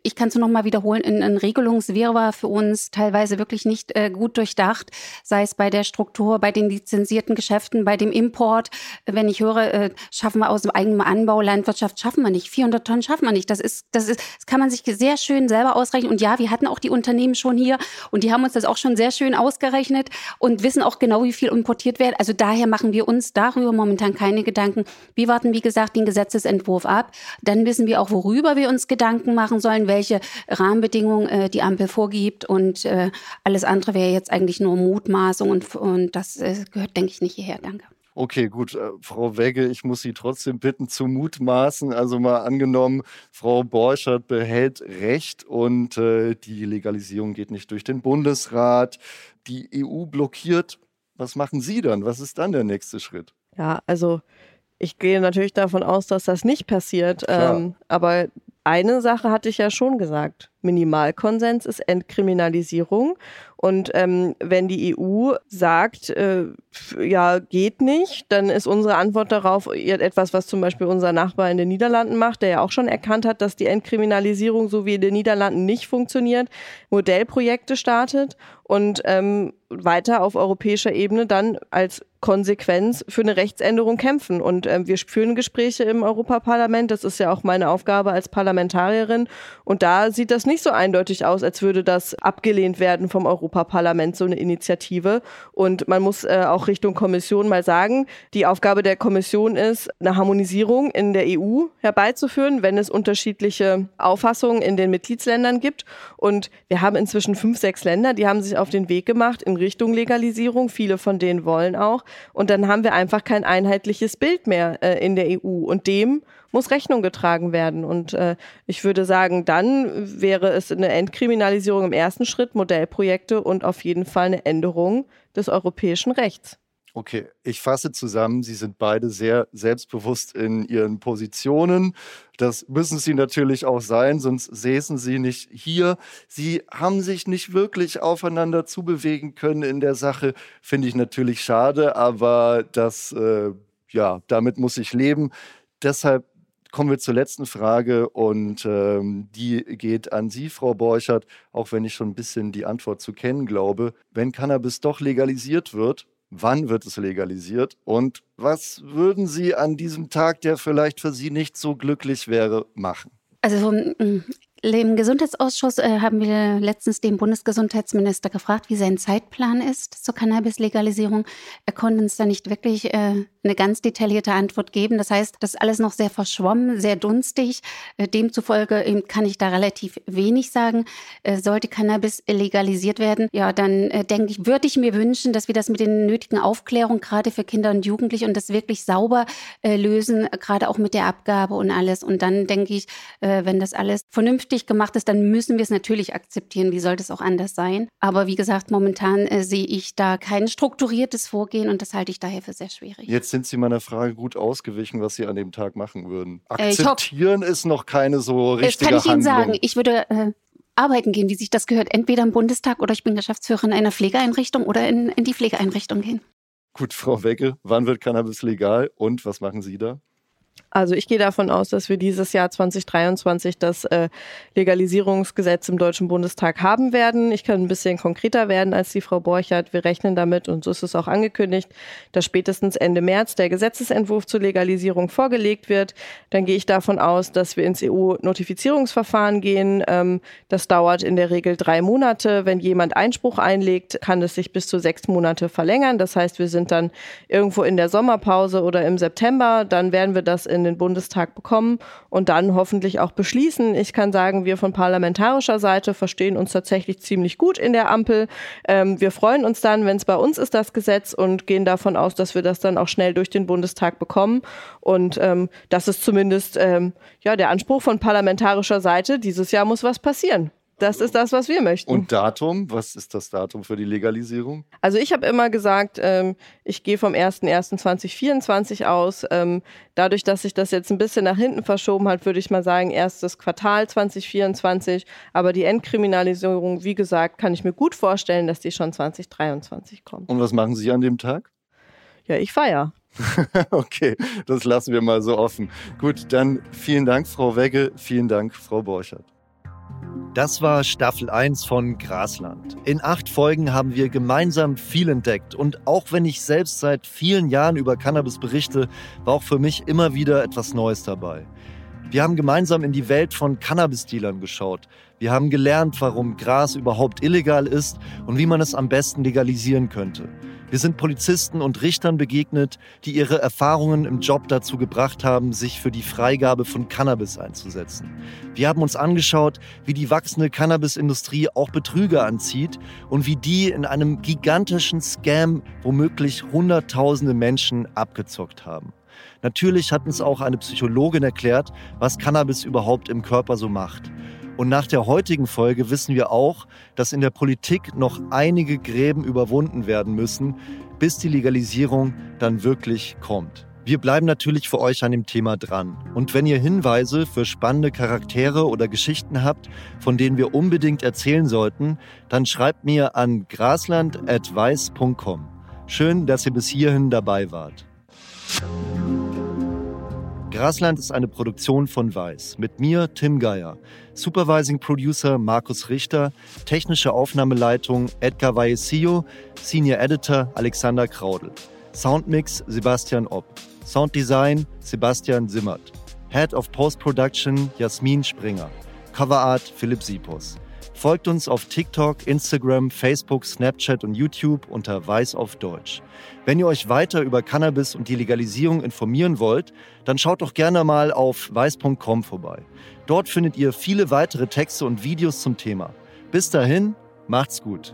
ich kann es noch mal wiederholen, ein, ein Regelungswirrwarr für uns teilweise wirklich nicht äh, gut durchdacht, sei es bei der Struktur, bei den lizenzierten Geschäften, bei dem Import. Wenn ich höre, äh, schaffen wir aus dem eigenen Anbau Landwirtschaft, schaffen wir nicht. 400 Tonnen schaffen wir nicht. Das ist, das ist, das kann man sich sehr schön selber ausrechnen. Und ja, wir hatten auch die Unternehmen schon hier und die haben uns das auch schon sehr schön ausgerechnet und wissen auch genau, wie viel importiert wird. Also daher machen wir uns darüber momentan keine Gedanken. Wir warten, wie gesagt, den Gesetzesentwurf ab. Dann wissen wir auch, worüber wir uns Gedanken machen sollen, welche Rahmenbedingungen äh, die Ampel vorgibt und äh, alles andere wäre jetzt eigentlich nur Mutmaßung und, und das äh, gehört, denke ich, nicht hierher. Danke. Okay, gut, äh, Frau Wegge, ich muss Sie trotzdem bitten zu mutmaßen. Also mal angenommen, Frau Borchert behält Recht und äh, die Legalisierung geht nicht durch den Bundesrat. Die EU blockiert. Was machen Sie dann? Was ist dann der nächste Schritt? Ja, also ich gehe natürlich davon aus, dass das nicht passiert. Ähm, aber eine Sache hatte ich ja schon gesagt. Minimalkonsens ist Entkriminalisierung. Und ähm, wenn die EU sagt, äh, ja, geht nicht, dann ist unsere Antwort darauf etwas, was zum Beispiel unser Nachbar in den Niederlanden macht, der ja auch schon erkannt hat, dass die Entkriminalisierung so wie in den Niederlanden nicht funktioniert, Modellprojekte startet und ähm, weiter auf europäischer Ebene dann als Konsequenz für eine Rechtsänderung kämpfen. Und ähm, wir führen Gespräche im Europaparlament. Das ist ja auch meine Aufgabe als Parlamentarierin. Und da sieht das nicht so eindeutig aus, als würde das abgelehnt werden vom Europaparlament, so eine Initiative. Und man muss äh, auch Richtung Kommission mal sagen, die Aufgabe der Kommission ist, eine Harmonisierung in der EU herbeizuführen, wenn es unterschiedliche Auffassungen in den Mitgliedsländern gibt. Und wir haben inzwischen fünf, sechs Länder, die haben sich auf den Weg gemacht in Richtung Legalisierung. Viele von denen wollen auch. Und dann haben wir einfach kein einheitliches Bild mehr äh, in der EU. Und dem muss Rechnung getragen werden. Und äh, ich würde sagen, dann wäre es eine Entkriminalisierung im ersten Schritt, Modellprojekte und auf jeden Fall eine Änderung des europäischen Rechts. Okay, ich fasse zusammen, Sie sind beide sehr selbstbewusst in Ihren Positionen. Das müssen Sie natürlich auch sein, sonst säßen Sie nicht hier. Sie haben sich nicht wirklich aufeinander zubewegen können in der Sache. Finde ich natürlich schade, aber das, äh, ja, damit muss ich leben. Deshalb kommen wir zur letzten Frage und ähm, die geht an Sie, Frau Borchert, auch wenn ich schon ein bisschen die Antwort zu kennen glaube. Wenn Cannabis doch legalisiert wird, wann wird es legalisiert und was würden Sie an diesem Tag, der vielleicht für Sie nicht so glücklich wäre, machen? Also im Gesundheitsausschuss äh, haben wir letztens den Bundesgesundheitsminister gefragt, wie sein Zeitplan ist zur Cannabis-Legalisierung. Er konnte uns da nicht wirklich äh, eine ganz detaillierte Antwort geben. Das heißt, das ist alles noch sehr verschwommen, sehr dunstig. Äh, demzufolge kann ich da relativ wenig sagen. Äh, sollte Cannabis legalisiert werden, ja, dann äh, denke ich, würde ich mir wünschen, dass wir das mit den nötigen Aufklärungen gerade für Kinder und Jugendliche und das wirklich sauber lösen, gerade auch mit der Abgabe und alles. Und dann denke ich, wenn das alles vernünftig gemacht ist, dann müssen wir es natürlich akzeptieren. Wie sollte es auch anders sein? Aber wie gesagt, momentan sehe ich da kein strukturiertes Vorgehen und das halte ich daher für sehr schwierig. Jetzt sind Sie meiner Frage gut ausgewichen, was Sie an dem Tag machen würden. Äh, Akzeptieren äh, ist noch keine so richtige Das kann ich Handlung. Ihnen sagen. Ich würde äh, arbeiten gehen, wie sich das gehört. Entweder im Bundestag oder ich bin Geschäftsführerin einer Pflegeeinrichtung oder in, in die Pflegeeinrichtung gehen. Gut, Frau Wecke, wann wird Cannabis legal und was machen Sie da? Also ich gehe davon aus, dass wir dieses Jahr 2023 das äh, Legalisierungsgesetz im Deutschen Bundestag haben werden. Ich kann ein bisschen konkreter werden als die Frau Borchert. Wir rechnen damit, und so ist es auch angekündigt, dass spätestens Ende März der Gesetzesentwurf zur Legalisierung vorgelegt wird. Dann gehe ich davon aus, dass wir ins EU-Notifizierungsverfahren gehen. Ähm, das dauert in der Regel drei Monate. Wenn jemand Einspruch einlegt, kann es sich bis zu sechs Monate verlängern. Das heißt, wir sind dann irgendwo in der Sommerpause oder im September. Dann werden wir das in den Bundestag bekommen und dann hoffentlich auch beschließen. Ich kann sagen, wir von parlamentarischer Seite verstehen uns tatsächlich ziemlich gut in der Ampel. Ähm, wir freuen uns dann, wenn es bei uns ist, das Gesetz und gehen davon aus, dass wir das dann auch schnell durch den Bundestag bekommen. Und ähm, das ist zumindest ähm, ja der Anspruch von parlamentarischer Seite. Dieses Jahr muss was passieren. Das ist das, was wir möchten. Und Datum? Was ist das Datum für die Legalisierung? Also ich habe immer gesagt, ähm, ich gehe vom 01.01.2024 aus. Ähm, dadurch, dass sich das jetzt ein bisschen nach hinten verschoben hat, würde ich mal sagen, erstes Quartal 2024. Aber die Entkriminalisierung, wie gesagt, kann ich mir gut vorstellen, dass die schon 2023 kommt. Und was machen Sie an dem Tag? Ja, ich feiere. (laughs) okay, das lassen wir mal so offen. Gut, dann vielen Dank, Frau Wegge. Vielen Dank, Frau Borchert. Das war Staffel 1 von Grasland. In acht Folgen haben wir gemeinsam viel entdeckt. Und auch wenn ich selbst seit vielen Jahren über Cannabis berichte, war auch für mich immer wieder etwas Neues dabei. Wir haben gemeinsam in die Welt von Cannabis-Dealern geschaut. Wir haben gelernt, warum Gras überhaupt illegal ist und wie man es am besten legalisieren könnte. Wir sind Polizisten und Richtern begegnet, die ihre Erfahrungen im Job dazu gebracht haben, sich für die Freigabe von Cannabis einzusetzen. Wir haben uns angeschaut, wie die wachsende Cannabisindustrie auch Betrüger anzieht und wie die in einem gigantischen Scam womöglich Hunderttausende Menschen abgezockt haben. Natürlich hat uns auch eine Psychologin erklärt, was Cannabis überhaupt im Körper so macht. Und nach der heutigen Folge wissen wir auch, dass in der Politik noch einige Gräben überwunden werden müssen, bis die Legalisierung dann wirklich kommt. Wir bleiben natürlich für euch an dem Thema dran. Und wenn ihr Hinweise für spannende Charaktere oder Geschichten habt, von denen wir unbedingt erzählen sollten, dann schreibt mir an grasland.weiß.com. Schön, dass ihr bis hierhin dabei wart. Grasland ist eine Produktion von Weiß. Mit mir, Tim Geier. Supervising Producer Markus Richter. Technische Aufnahmeleitung Edgar Vallecillo. Senior Editor Alexander Kraudel. Soundmix Sebastian Opp. Sounddesign Sebastian Simmert. Head of Post-Production Jasmin Springer. Coverart Philipp Sipos. Folgt uns auf TikTok, Instagram, Facebook, Snapchat und YouTube unter Weiß auf Deutsch. Wenn ihr euch weiter über Cannabis und die Legalisierung informieren wollt, dann schaut doch gerne mal auf weiß.com vorbei. Dort findet ihr viele weitere Texte und Videos zum Thema. Bis dahin, macht's gut.